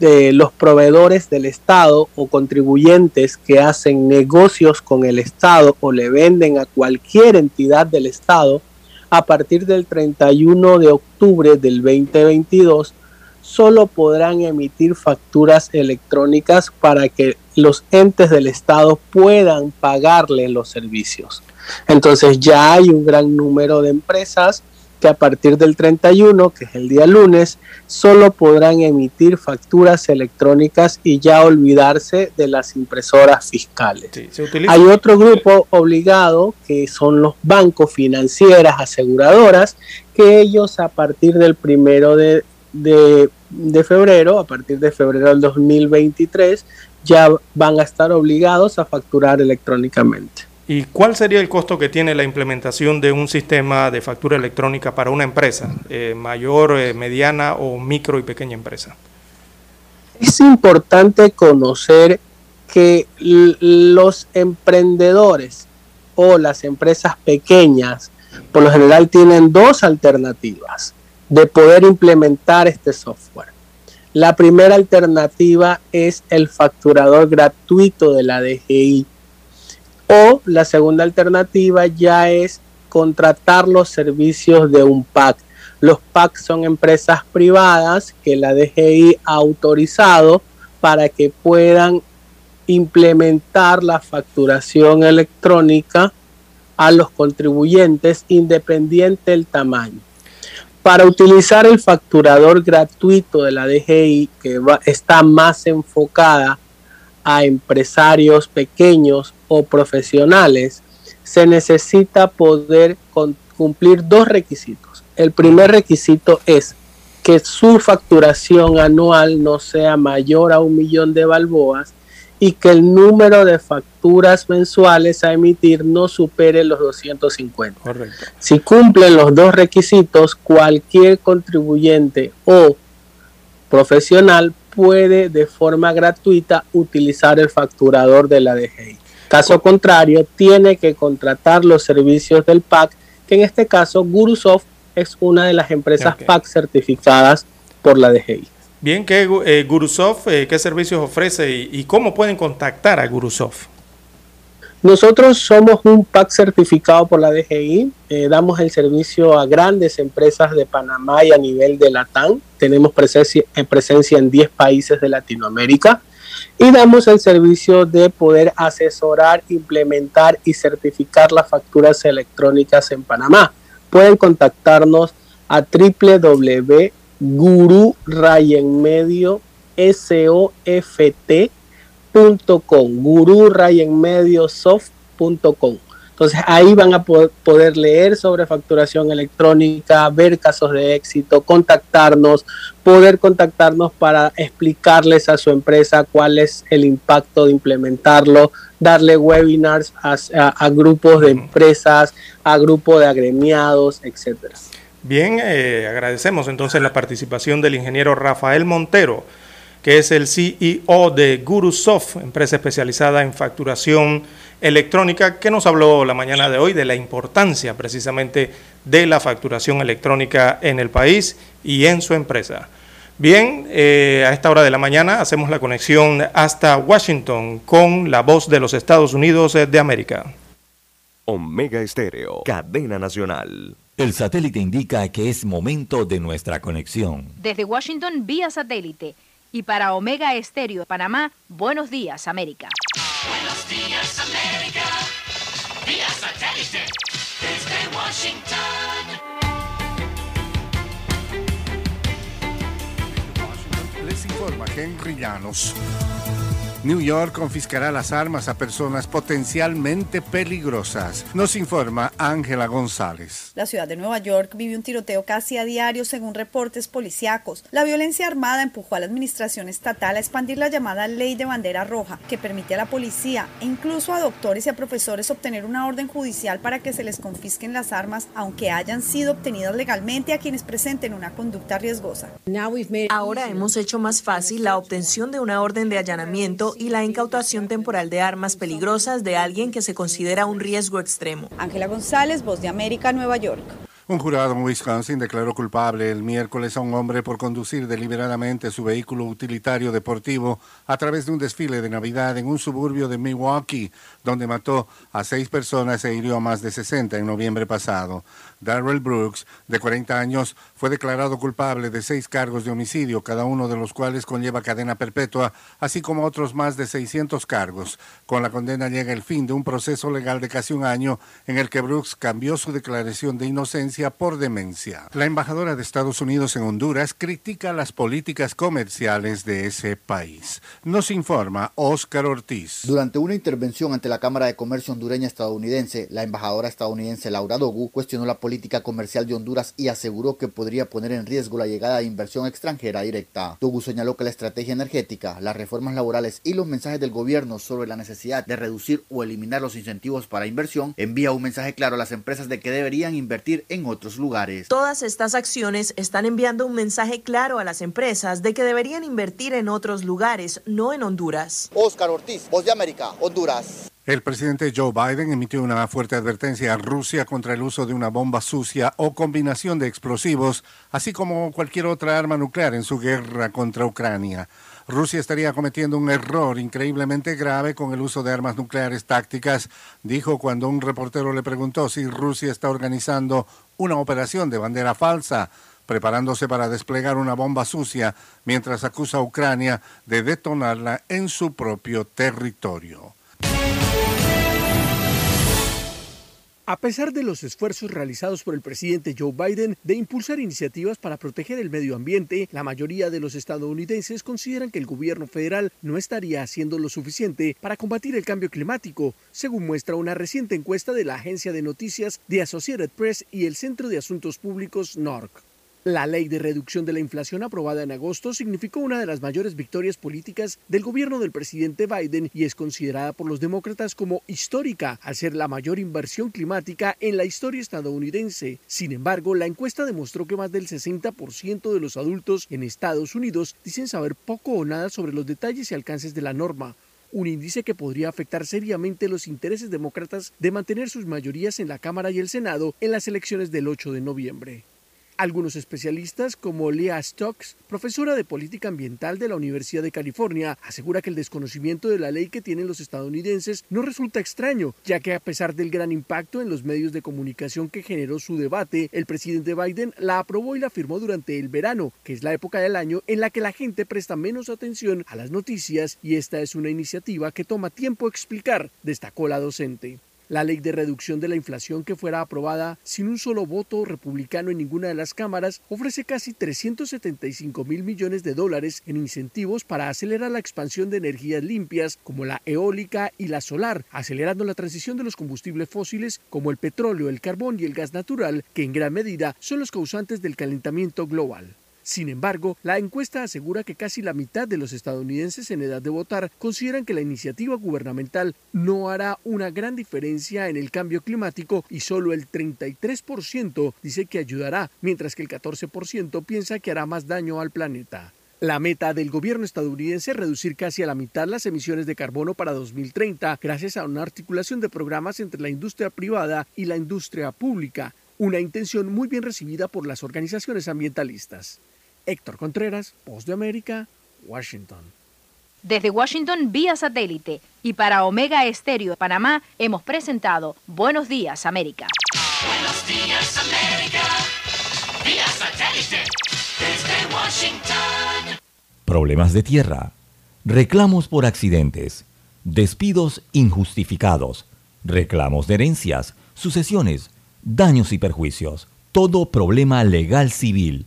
eh, los proveedores del Estado o contribuyentes que hacen negocios con el Estado o le venden a cualquier entidad del Estado, a partir del 31 de octubre del 2022, solo podrán emitir facturas electrónicas para que los entes del Estado puedan pagarle los servicios. Entonces ya hay un gran número de empresas que a partir del 31, que es el día lunes, solo podrán emitir facturas electrónicas y ya olvidarse de las impresoras fiscales. Hay otro grupo obligado que son los bancos financieras, aseguradoras, que ellos a partir del primero de, de febrero, a partir de febrero del 2023, ya van a estar obligados a facturar electrónicamente. ¿Y cuál sería el costo que tiene la implementación de un sistema de factura electrónica para una empresa, eh, mayor, eh, mediana o micro y pequeña empresa? Es importante conocer que los emprendedores o las empresas pequeñas por lo general tienen dos alternativas de poder implementar este software. La primera alternativa es el facturador gratuito de la DGI o la segunda alternativa ya es contratar los servicios de un PAC. Los PAC son empresas privadas que la DGI ha autorizado para que puedan implementar la facturación electrónica a los contribuyentes independiente del tamaño. Para utilizar el facturador gratuito de la DGI, que está más enfocada a empresarios pequeños o profesionales, se necesita poder cumplir dos requisitos. El primer requisito es que su facturación anual no sea mayor a un millón de balboas y que el número de facturas mensuales a emitir no supere los 250. Correcto. Si cumplen los dos requisitos, cualquier contribuyente o profesional puede de forma gratuita utilizar el facturador de la DGI. Caso contrario, tiene que contratar los servicios del PAC, que en este caso Gurusoft es una de las empresas PAC certificadas por la DGI. Bien, ¿qué, eh, Gurusoft, eh, qué servicios ofrece y, cómo pueden contactar a Gurusoft? Nosotros somos un PAC certificado por la DGI, eh, damos el servicio a grandes empresas de Panamá y a nivel de Latam, tenemos presencia, eh, presencia en 10 países de Latinoamérica y damos el servicio de poder asesorar, implementar y certificar las facturas electrónicas en Panamá. Pueden contactarnos a www.guru-soft.com guru-soft.com. Entonces ahí van a poder leer sobre facturación electrónica, ver casos de éxito, contactarnos, poder contactarnos para explicarles a su empresa cuál es el impacto de implementarlo, darle webinars a, grupos de empresas, a grupos de agremiados, etcétera. Bien, eh, agradecemos entonces la participación del ingeniero Rafael Montero que es el CEO de Gurusoft, empresa especializada en facturación electrónica, que nos habló la mañana de hoy de la importancia precisamente de la facturación electrónica en el país y en su empresa. Bien, eh, a esta hora de la mañana hacemos la conexión hasta Washington con la voz de los Estados Unidos de América. Omega Estéreo, cadena nacional. El satélite indica que es momento de nuestra conexión. Desde Washington, vía satélite y para Omega Estéreo Panamá, buenos días, América. Buenos días, América. Satélite desde Washington. Les informa Henry Llanos. New York confiscará las armas a personas potencialmente peligrosas. Nos informa Ángela González. La ciudad de Nueva York vive un tiroteo casi a diario según reportes policíacos. La violencia armada empujó a la administración estatal a expandir la llamada ley de bandera roja, que permite a la policía e incluso a doctores y a profesores obtener una orden judicial para que se les confisquen las armas, aunque hayan sido obtenidas legalmente a quienes presenten una conducta riesgosa. Ahora hemos hecho más fácil la obtención de una orden de allanamiento y la incautación temporal de armas peligrosas de alguien que se considera un riesgo extremo. Ángela González, Voz de América, Nueva York. Un jurado en Wisconsin declaró culpable el miércoles a un hombre por conducir deliberadamente su vehículo utilitario deportivo a través de un desfile de Navidad en un suburbio de Milwaukee, donde mató a seis personas e hirió a más de 60 en noviembre pasado. Darrell Brooks, de 40 años, fue declarado culpable de seis cargos de homicidio, cada uno de los cuales conlleva cadena perpetua, así como otros más de 600 cargos. Con la condena llega el fin de un proceso legal de casi un año en el que Brooks cambió su declaración de inocencia por demencia. La embajadora de Estados Unidos en Honduras critica las políticas comerciales de ese país. Nos informa Oscar Ortiz. Durante una intervención ante la Cámara de Comercio hondureña estadounidense, la embajadora estadounidense Laura Dogu cuestionó la política comercial de Honduras y aseguró que podría poner en riesgo la llegada de inversión extranjera directa. Dogu señaló que la estrategia energética, las reformas laborales y los mensajes del gobierno sobre la necesidad de reducir o eliminar los incentivos para inversión envía un mensaje claro a las empresas de que deberían invertir en otros lugares. Todas estas acciones están enviando un mensaje claro a las empresas de que deberían invertir en otros lugares, no en Honduras. Oscar Ortiz, Voz de América, Honduras. El presidente Joe Biden emitió una fuerte advertencia a Rusia contra el uso de una bomba sucia o combinación de explosivos, así como cualquier otra arma nuclear en su guerra contra Ucrania. Rusia estaría cometiendo un error increíblemente grave con el uso de armas nucleares tácticas, dijo cuando un reportero le preguntó si Rusia está organizando una operación de bandera falsa, preparándose para desplegar una bomba sucia, mientras acusa a Ucrania de detonarla en su propio territorio. A pesar de los esfuerzos realizados por el presidente Joe Biden de impulsar iniciativas para proteger el medio ambiente, la mayoría de los estadounidenses consideran que el gobierno federal no estaría haciendo lo suficiente para combatir el cambio climático, según muestra una reciente encuesta de la agencia de noticias de Associated Press y el Centro de Asuntos Públicos NORC. La ley de reducción de la inflación aprobada en agosto significó una de las mayores victorias políticas del gobierno del presidente Biden y es considerada por los demócratas como histórica al ser la mayor inversión climática en la historia estadounidense. Sin embargo, la encuesta demostró que más del 60% de los adultos en Estados Unidos dicen saber poco o nada sobre los detalles y alcances de la norma un índice que podría afectar seriamente los intereses demócratas de mantener sus mayorías en la Cámara y el Senado en las elecciones del 8 de noviembre. Algunos especialistas, como Leah Stokes, profesora de política ambiental de la Universidad de California, asegura que el desconocimiento de la ley que tienen los estadounidenses no resulta extraño, ya que a pesar del gran impacto en los medios de comunicación que generó su debate, el presidente Biden la aprobó y la firmó durante el verano, que es la época del año en la que la gente presta menos atención a las noticias y esta es una iniciativa que toma tiempo explicar, destacó la docente. La ley de reducción de la inflación que fuera aprobada sin un solo voto republicano en ninguna de las cámaras ofrece casi 375 mil millones de dólares en incentivos para acelerar la expansión de energías limpias como la eólica y la solar, acelerando la transición de los combustibles fósiles como el petróleo, el carbón y el gas natural, que en gran medida son los causantes del calentamiento global. Sin embargo, la encuesta asegura que casi la mitad de los estadounidenses en edad de votar consideran que la iniciativa gubernamental no hará una gran diferencia en el cambio climático y solo el 33% dice que ayudará, mientras que el 14% piensa que hará más daño al planeta. La meta del gobierno estadounidense es reducir casi a la mitad las emisiones de carbono para 2030 gracias a una articulación de programas entre la industria privada y la industria pública, una intención muy bien recibida por las organizaciones ambientalistas. Héctor Contreras, Voz de América, Washington. Desde Washington vía satélite y para Omega Estéreo de Panamá hemos presentado Buenos Días América. Buenos Días América vía satélite desde Washington. Problemas de tierra, reclamos por accidentes, despidos injustificados, reclamos de herencias, sucesiones, daños y perjuicios. Todo problema legal civil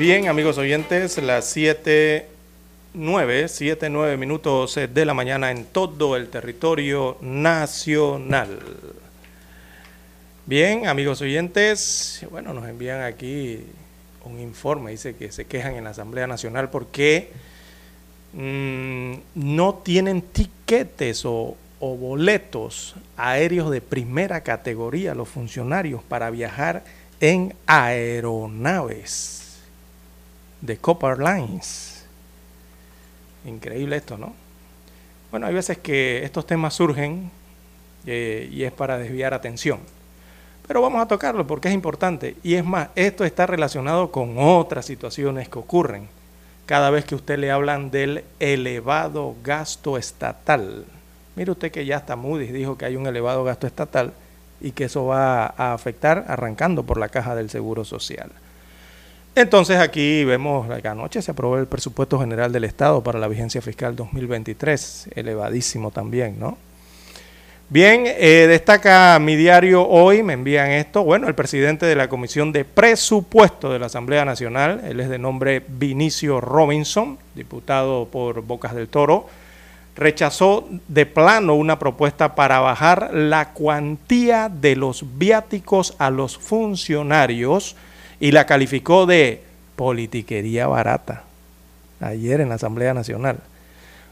Bien, amigos oyentes, las 7, 9, 7, 9 minutos de la mañana en todo el territorio nacional. Bien, amigos oyentes, bueno, nos envían aquí un informe, dice que se quejan en la Asamblea Nacional porque mmm, no tienen tiquetes o boletos aéreos de primera categoría los funcionarios para viajar en aeronaves de Copper Lines. Increíble esto, ¿no? Bueno, hay veces que estos temas surgen eh, y es para desviar atención. Pero vamos a tocarlo porque es importante. Y es más, esto está relacionado con otras situaciones que ocurren cada vez que usted le hablan del elevado gasto estatal. Mire usted que ya hasta Moody's dijo que hay un elevado gasto estatal y que eso va a afectar arrancando por la caja del Seguro Social. Entonces aquí vemos que anoche se aprobó el presupuesto general del Estado para la vigencia fiscal 2023, elevadísimo también, ¿no? Bien, eh, destaca mi diario hoy, me envían esto, bueno, el presidente de la Comisión de Presupuesto de la Asamblea Nacional, él es de nombre Vinicio Robinson, diputado por Bocas del Toro, rechazó de plano una propuesta para bajar la cuantía de los viáticos a los funcionarios, y la calificó de politiquería barata ayer en la Asamblea Nacional.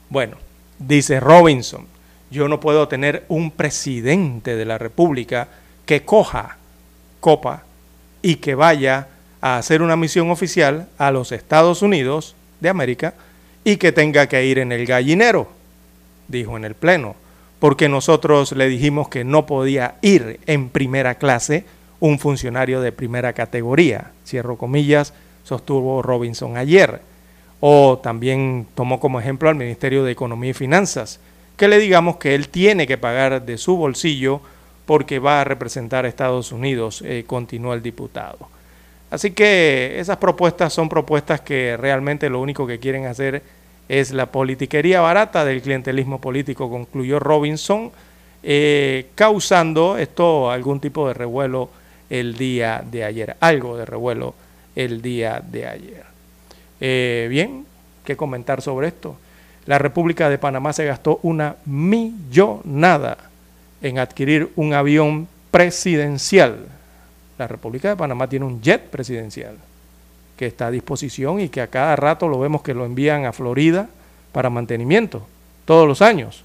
Bueno, dice Robinson, yo no puedo tener un presidente de la República que coja copa y que vaya a hacer una misión oficial a los Estados Unidos de América y que tenga que ir en el gallinero, dijo en el Pleno, porque nosotros le dijimos que no podía ir en primera clase un funcionario de primera categoría, cierro comillas, sostuvo Robinson ayer. O también tomó como ejemplo al Ministerio de Economía y Finanzas, que le digamos que él tiene que pagar de su bolsillo porque va a representar a Estados Unidos, eh, continuó el diputado. Así que esas propuestas son propuestas que realmente lo único que quieren hacer es la politiquería barata del clientelismo político, concluyó Robinson, eh, causando esto algún tipo de revuelo el día de ayer, algo de revuelo el día de ayer. Eh, bien, ¿qué comentar sobre esto? La República de Panamá se gastó una millonada en adquirir un avión presidencial. La República de Panamá tiene un jet presidencial que está a disposición y que a cada rato lo vemos que lo envían a Florida para mantenimiento todos los años.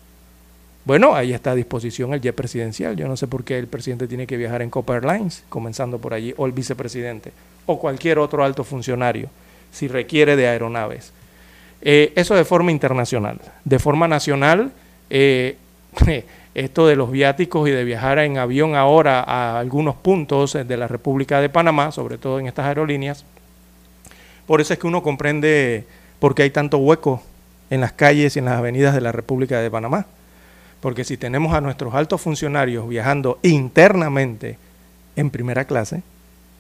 Bueno, ahí está a disposición el jet presidencial. Yo no sé por qué el presidente tiene que viajar en Copper Airlines, comenzando por allí, o el vicepresidente, o cualquier otro alto funcionario, si requiere de aeronaves. Eh, eso de forma internacional. De forma nacional, eh, esto de los viáticos y de viajar en avión ahora a algunos puntos de la República de Panamá, sobre todo en estas aerolíneas, por eso es que uno comprende por qué hay tanto hueco en las calles y en las avenidas de la República de Panamá porque si tenemos a nuestros altos funcionarios viajando internamente en primera clase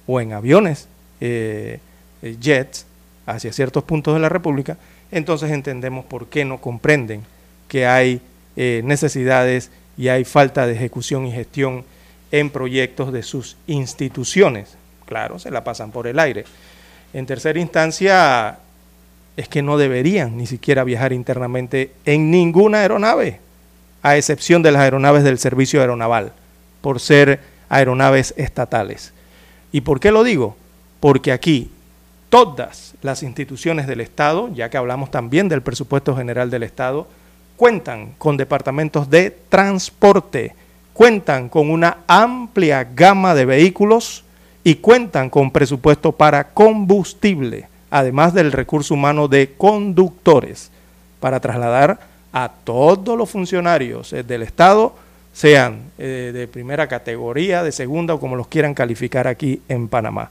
o en aviones, eh, eh, jets, hacia ciertos puntos de la República, entonces entendemos por qué no comprenden que hay eh, necesidades y hay falta de ejecución y gestión en proyectos de sus instituciones. Claro, se la pasan por el aire. En tercera instancia, es que no deberían ni siquiera viajar internamente en ninguna aeronave a excepción de las aeronaves del servicio aeronaval, por ser aeronaves estatales. ¿Y por qué lo digo? Porque aquí todas las instituciones del Estado, ya que hablamos también del presupuesto general del Estado, cuentan con departamentos de transporte, cuentan con una amplia gama de vehículos y cuentan con presupuesto para combustible, además del recurso humano de conductores, para trasladar a todos los funcionarios eh, del Estado sean eh, de primera categoría, de segunda o como los quieran calificar aquí en Panamá.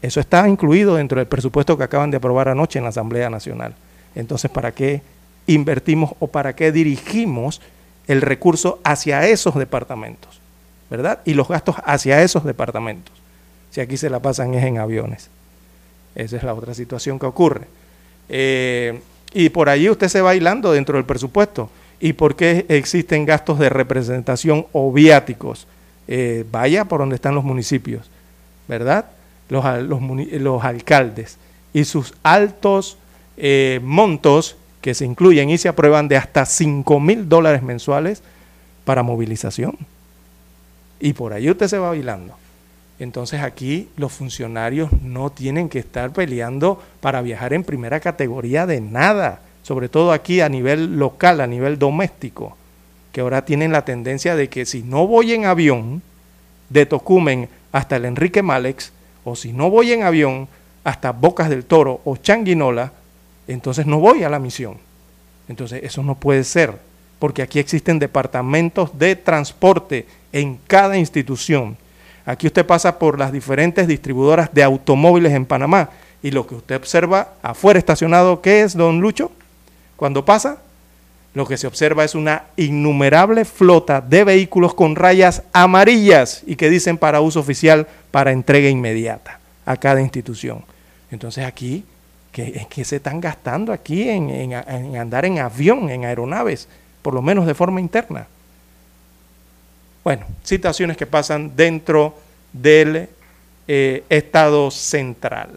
Eso está incluido dentro del presupuesto que acaban de aprobar anoche en la Asamblea Nacional. Entonces, ¿para qué invertimos o para qué dirigimos el recurso hacia esos departamentos? ¿Verdad? Y los gastos hacia esos departamentos. Si aquí se la pasan es en aviones. Esa es la otra situación que ocurre. Eh, y por allí usted se va bailando dentro del presupuesto. ¿Y por qué existen gastos de representación o viáticos? Eh, vaya por donde están los municipios, ¿verdad? Los, los, alcaldes y sus altos eh, montos que se incluyen y se aprueban de hasta 5 mil dólares mensuales para movilización. Y por ahí usted se va bailando. Entonces aquí los funcionarios no tienen que estar peleando para viajar en primera categoría de nada sobre todo aquí a nivel local, a nivel doméstico, que ahora tienen la tendencia de que si no voy en avión de Tocumen hasta el Enrique Malex, o si no voy en avión hasta Bocas del Toro o Changuinola, entonces no voy a la misión. Entonces eso no puede ser, porque aquí existen departamentos de transporte en cada institución. Aquí usted pasa por las diferentes distribuidoras de automóviles en Panamá y lo que usted observa afuera estacionado, ¿qué es, don Lucho? Cuando pasa, lo que se observa es una innumerable flota de vehículos con rayas amarillas y que dicen para uso oficial para entrega inmediata a cada institución. Entonces aquí, ¿qué, se están gastando aquí en, andar en avión, en aeronaves, por lo menos de forma interna? Bueno, situaciones que pasan dentro del eh, Estado central.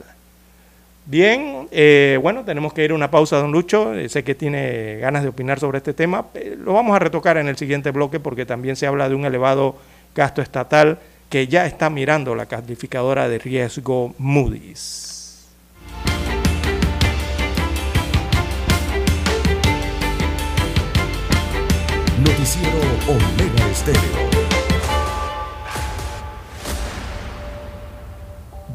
Bien, eh, bueno, tenemos que ir a una pausa, don Lucho. Eh, sé que tiene ganas de opinar sobre este tema. Lo vamos a retocar en el siguiente bloque porque también se habla de un elevado gasto estatal que ya está mirando la calificadora de riesgo Moody's. Noticiero Omega Estéreo.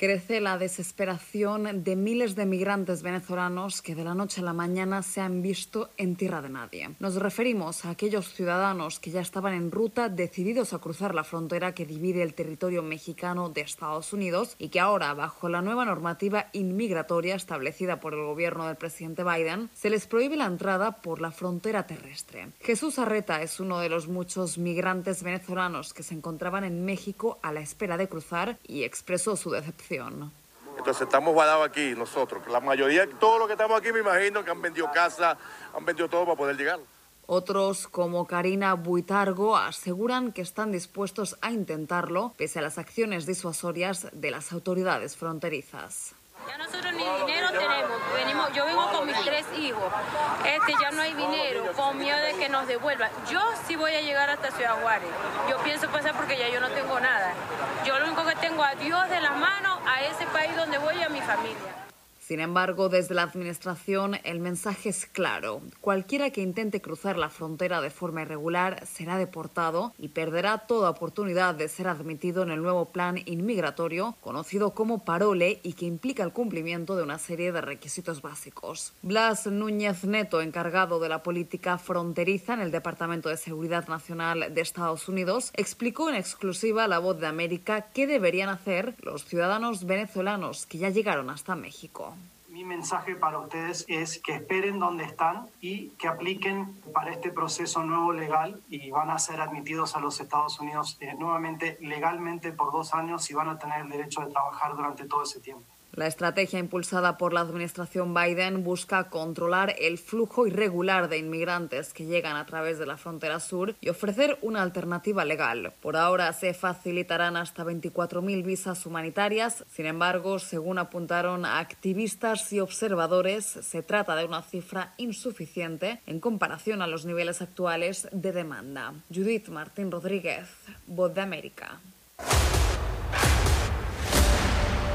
Crece la desesperación de miles de migrantes venezolanos que de la noche a la mañana se han visto en tierra de nadie. Nos referimos a aquellos ciudadanos que ya estaban en ruta decididos a cruzar la frontera que divide el territorio mexicano de Estados Unidos y que ahora, bajo la nueva normativa inmigratoria establecida por el gobierno del presidente Biden, se les prohíbe la entrada por la frontera terrestre. Jesús Arreta es uno de los muchos migrantes venezolanos que se encontraban en México a la espera de cruzar y expresó su decepción entonces estamos guardados aquí nosotros. La mayoría, todos los que estamos aquí me imagino que han vendido casa, han vendido todo para poder llegar. Otros, como Karina Buitargo, aseguran que están dispuestos a intentarlo pese a las acciones disuasorias de las autoridades fronterizas. Ya nosotros ni dinero tenemos. Venimos, yo vengo con mis tres hijos. Este ya no hay dinero, con miedo de que nos devuelvan. Yo sí voy a llegar hasta Ciudad Juárez. Yo pienso pasar porque ya yo no tengo nada. Yo lo único que tengo a Dios de las manos, a ese país donde voy y a mi familia. Sin embargo, desde la Administración el mensaje es claro. Cualquiera que intente cruzar la frontera de forma irregular será deportado y perderá toda oportunidad de ser admitido en el nuevo plan inmigratorio, conocido como Parole y que implica el cumplimiento de una serie de requisitos básicos. Blas Núñez Neto, encargado de la política fronteriza en el Departamento de Seguridad Nacional de Estados Unidos, explicó en exclusiva a La Voz de América qué deberían hacer los ciudadanos venezolanos que ya llegaron hasta México mi mensaje para ustedes es que esperen donde están y que apliquen para este proceso nuevo legal y van a ser admitidos a los Estados Unidos eh, nuevamente legalmente por dos años y van a tener el derecho de trabajar durante todo ese tiempo. La estrategia impulsada por la administración Biden busca controlar el flujo irregular de inmigrantes que llegan a través de la frontera sur y ofrecer una alternativa legal. Por ahora se facilitarán hasta 24.000 visas humanitarias. Sin embargo, según apuntaron activistas y observadores, se trata de una cifra insuficiente en comparación a los niveles actuales de demanda. Judith Martín Rodríguez, Voz de América.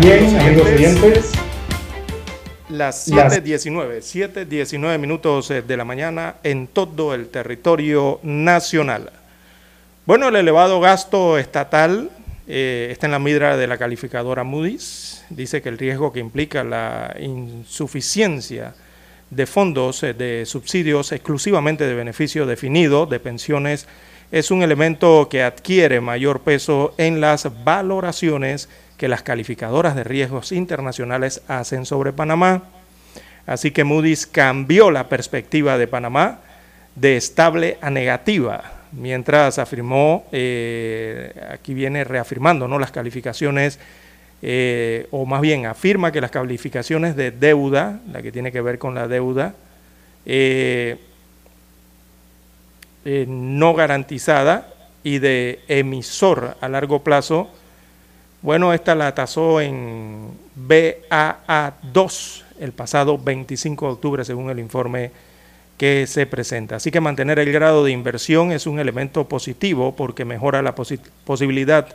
Bien, amigos oyentes. Las 7.19, 7.19 minutos eh, de la mañana en todo el territorio nacional. Bueno, el elevado gasto estatal eh, está en la midra de la calificadora Moody's. Dice que el riesgo que implica la insuficiencia de fondos eh, de subsidios exclusivamente de beneficio definido de pensiones es un elemento que adquiere mayor peso en las valoraciones que las calificadoras de riesgos internacionales hacen sobre Panamá. Así que Moody's cambió la perspectiva de Panamá de estable a negativa, mientras afirmó, eh, aquí viene reafirmando ¿no? las calificaciones, eh, o más bien afirma que las calificaciones de deuda, la que tiene que ver con la deuda, eh, no garantizada y de emisor a largo plazo, bueno, esta la tasó en BAA2 el pasado 25 de octubre, según el informe que se presenta. Así que mantener el grado de inversión es un elemento positivo porque mejora la posibilidad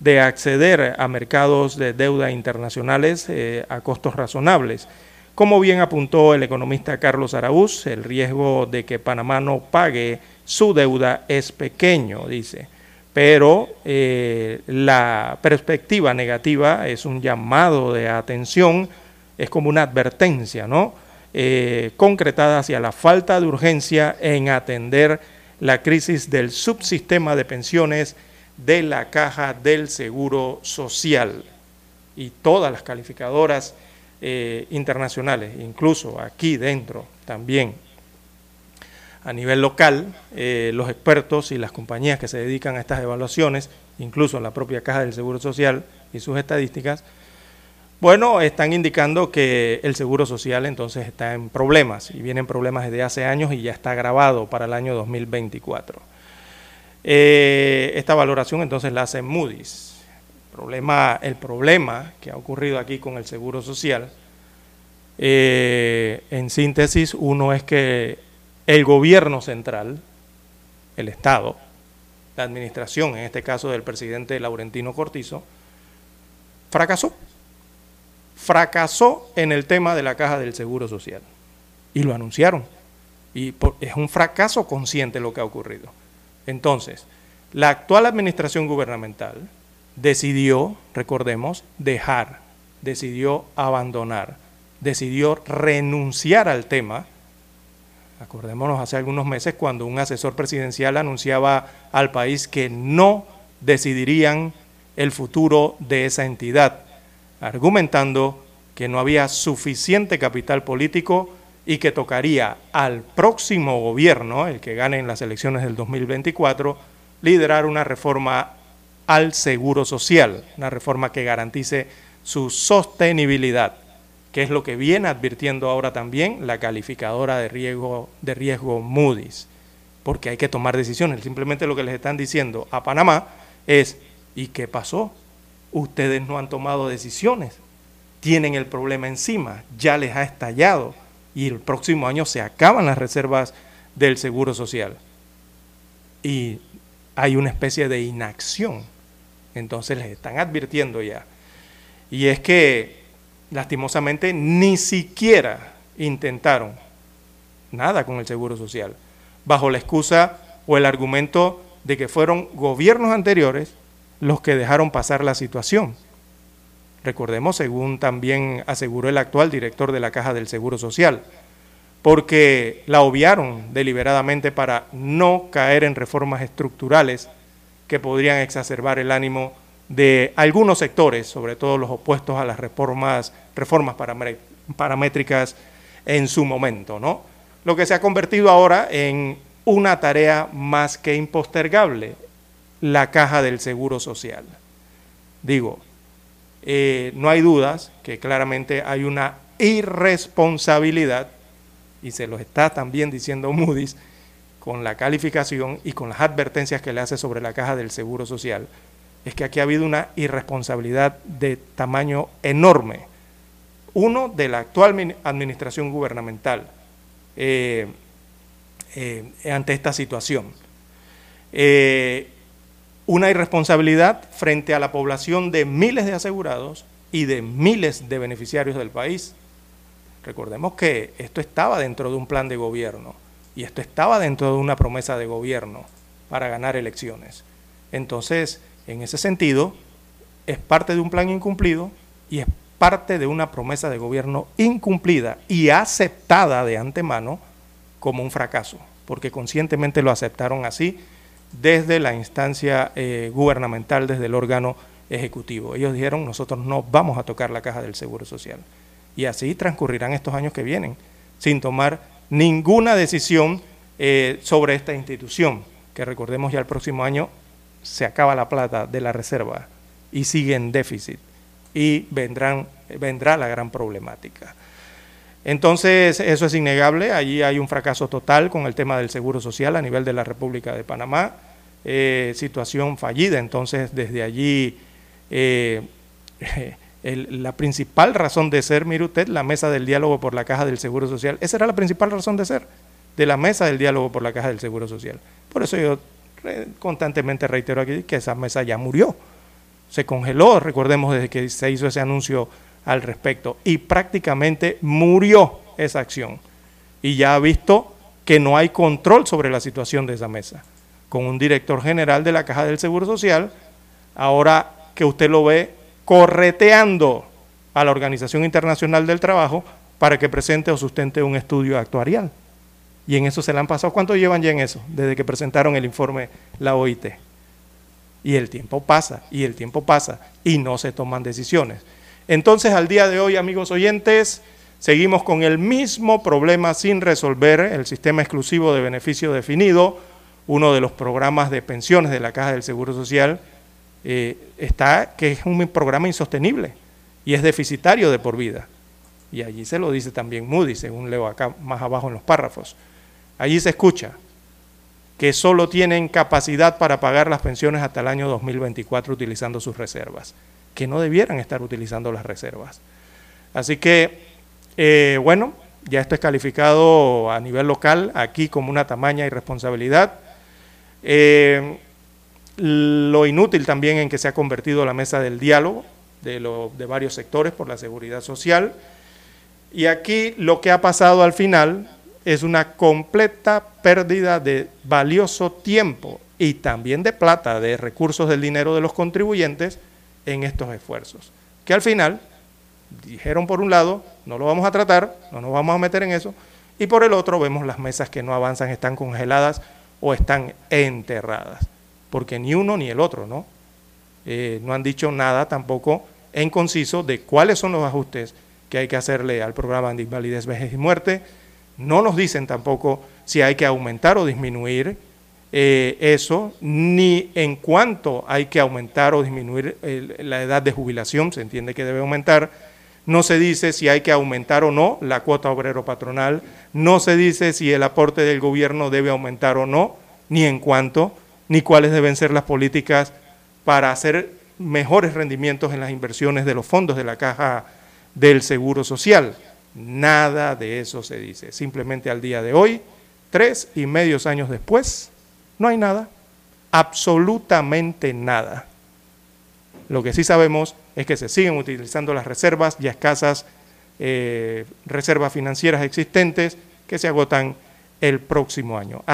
de acceder a mercados de deuda internacionales eh, a costos razonables. Como bien apuntó el economista Carlos Araúz, el riesgo de que Panamá no pague su deuda es pequeño, dice pero eh, la perspectiva negativa es un llamado de atención, es como una advertencia, ¿no? Eh, concretada hacia la falta de urgencia en atender la crisis del subsistema de pensiones de la Caja del Seguro Social y todas las calificadoras eh, internacionales, incluso aquí dentro también a nivel local, eh, los expertos y las compañías que se dedican a estas evaluaciones, incluso la propia Caja del Seguro Social y sus estadísticas, bueno, están indicando que el Seguro Social entonces está en problemas y vienen problemas desde hace años y ya está grabado para el año 2024. Eh, esta valoración entonces la hace Moody's. Problema, el problema que ha ocurrido aquí con el Seguro Social, eh, en síntesis, uno es que el gobierno central, el Estado, la administración, en este caso del presidente Laurentino Cortizo, fracasó. Fracasó en el tema de la caja del Seguro Social. Y lo anunciaron. Y es un fracaso consciente lo que ha ocurrido. Entonces, la actual administración gubernamental decidió, recordemos, dejar, decidió abandonar, decidió renunciar al tema Acordémonos hace algunos meses cuando un asesor presidencial anunciaba al país que no decidirían el futuro de esa entidad, argumentando que no había suficiente capital político y que tocaría al próximo gobierno, el que gane en las elecciones del 2024, liderar una reforma al seguro social, una reforma que garantice su sostenibilidad que es lo que viene advirtiendo ahora también la calificadora de riesgo, de riesgo Moody's, porque hay que tomar decisiones. Simplemente lo que les están diciendo a Panamá es, ¿y qué pasó? Ustedes no han tomado decisiones, tienen el problema encima, ya les ha estallado y el próximo año se acaban las reservas del Seguro Social. Y hay una especie de inacción. Entonces les están advirtiendo ya. Y es que lastimosamente ni siquiera intentaron nada con el Seguro Social, bajo la excusa o el argumento de que fueron gobiernos anteriores los que dejaron pasar la situación. Recordemos, según también aseguró el actual director de la Caja del Seguro Social, porque la obviaron deliberadamente para no caer en reformas estructurales que podrían exacerbar el ánimo de algunos sectores, sobre todo los opuestos a las reformas, reformas paramétricas en su momento, ¿no? Lo que se ha convertido ahora en una tarea más que impostergable, la caja del Seguro Social. Digo, eh, no hay dudas que claramente hay una irresponsabilidad, y se lo está también diciendo Moody's, con la calificación y con las advertencias que le hace sobre la caja del Seguro Social, es que aquí ha habido una irresponsabilidad de tamaño enorme. Uno, de la actual administración gubernamental eh, eh, ante esta situación. Eh, una irresponsabilidad frente a la población de miles de asegurados y de miles de beneficiarios del país. Recordemos que esto estaba dentro de un plan de gobierno y esto estaba dentro de una promesa de gobierno para ganar elecciones. Entonces, en ese sentido, es parte de un plan incumplido y es parte de una promesa de gobierno incumplida y aceptada de antemano como un fracaso, porque conscientemente lo aceptaron así desde la instancia eh, gubernamental, desde el órgano ejecutivo. Ellos dijeron, nosotros no vamos a tocar la caja del Seguro Social. Y así transcurrirán estos años que vienen, sin tomar ninguna decisión eh, sobre esta institución, que recordemos ya el próximo año se acaba la plata de la reserva y sigue en déficit y vendrán, vendrá la gran problemática. Entonces, eso es innegable, allí hay un fracaso total con el tema del seguro social a nivel de la República de Panamá, eh, situación fallida, entonces desde allí eh, la principal razón de ser, mire usted, la mesa del diálogo por la caja del Seguro Social, esa era la principal razón de ser, de la mesa del diálogo por la caja del Seguro Social. Por eso yo constantemente reitero aquí que esa mesa ya murió, se congeló, recordemos desde que se hizo ese anuncio al respecto, y prácticamente murió esa acción. Y ya ha visto que no hay control sobre la situación de esa mesa, con un director general de la Caja del Seguro Social, ahora que usted lo ve correteando a la Organización Internacional del Trabajo para que presente o sustente un estudio actuarial. Y en eso se le han pasado. ¿Cuánto llevan ya en eso? Desde que presentaron el informe la OIT. Y el tiempo pasa, y el tiempo pasa, y no se toman decisiones. Entonces, al día de hoy, amigos oyentes, seguimos con el mismo problema sin resolver, el sistema exclusivo de beneficio definido, uno de los programas de pensiones de la Caja del Seguro Social, eh, está que es un programa insostenible y es deficitario de por vida. Y allí se lo dice también Moody, según leo acá más abajo en los párrafos. Allí se escucha que solo tienen capacidad para pagar las pensiones hasta el año 2024 utilizando sus reservas, que no debieran estar utilizando las reservas. Así que, eh, bueno, ya esto es calificado a nivel local aquí como una tamaña irresponsabilidad. Eh, lo inútil también en que se ha convertido la mesa del diálogo de, de varios sectores por la seguridad social. Y aquí lo que ha pasado al final es una completa pérdida de valioso tiempo y también de plata, de recursos del dinero de los contribuyentes en estos esfuerzos. Que al final dijeron por un lado, no lo vamos a tratar, no nos vamos a meter en eso, y por el otro vemos las mesas que no avanzan, están congeladas o están enterradas, porque ni uno ni el otro, ¿no? Eh, no han dicho nada tampoco en conciso de cuáles son los ajustes que hay que hacerle al programa de invalidez, vejez y muerte, no nos dicen tampoco si hay que aumentar o disminuir eh, eso, ni en cuánto hay que aumentar o disminuir la edad de jubilación, se entiende que debe aumentar. No se dice si hay que aumentar o no la cuota obrero patronal, no se dice si el aporte del gobierno debe aumentar o no, ni en cuánto, ni cuáles deben ser las políticas para hacer mejores rendimientos en las inversiones de los fondos de la caja del Seguro Social. Nada de eso se dice. Simplemente al día de hoy, tres y medios años después, no hay nada. Absolutamente nada. Lo que sí sabemos es que se siguen utilizando las reservas ya escasas, eh, reservas financieras existentes que se agotan el próximo año.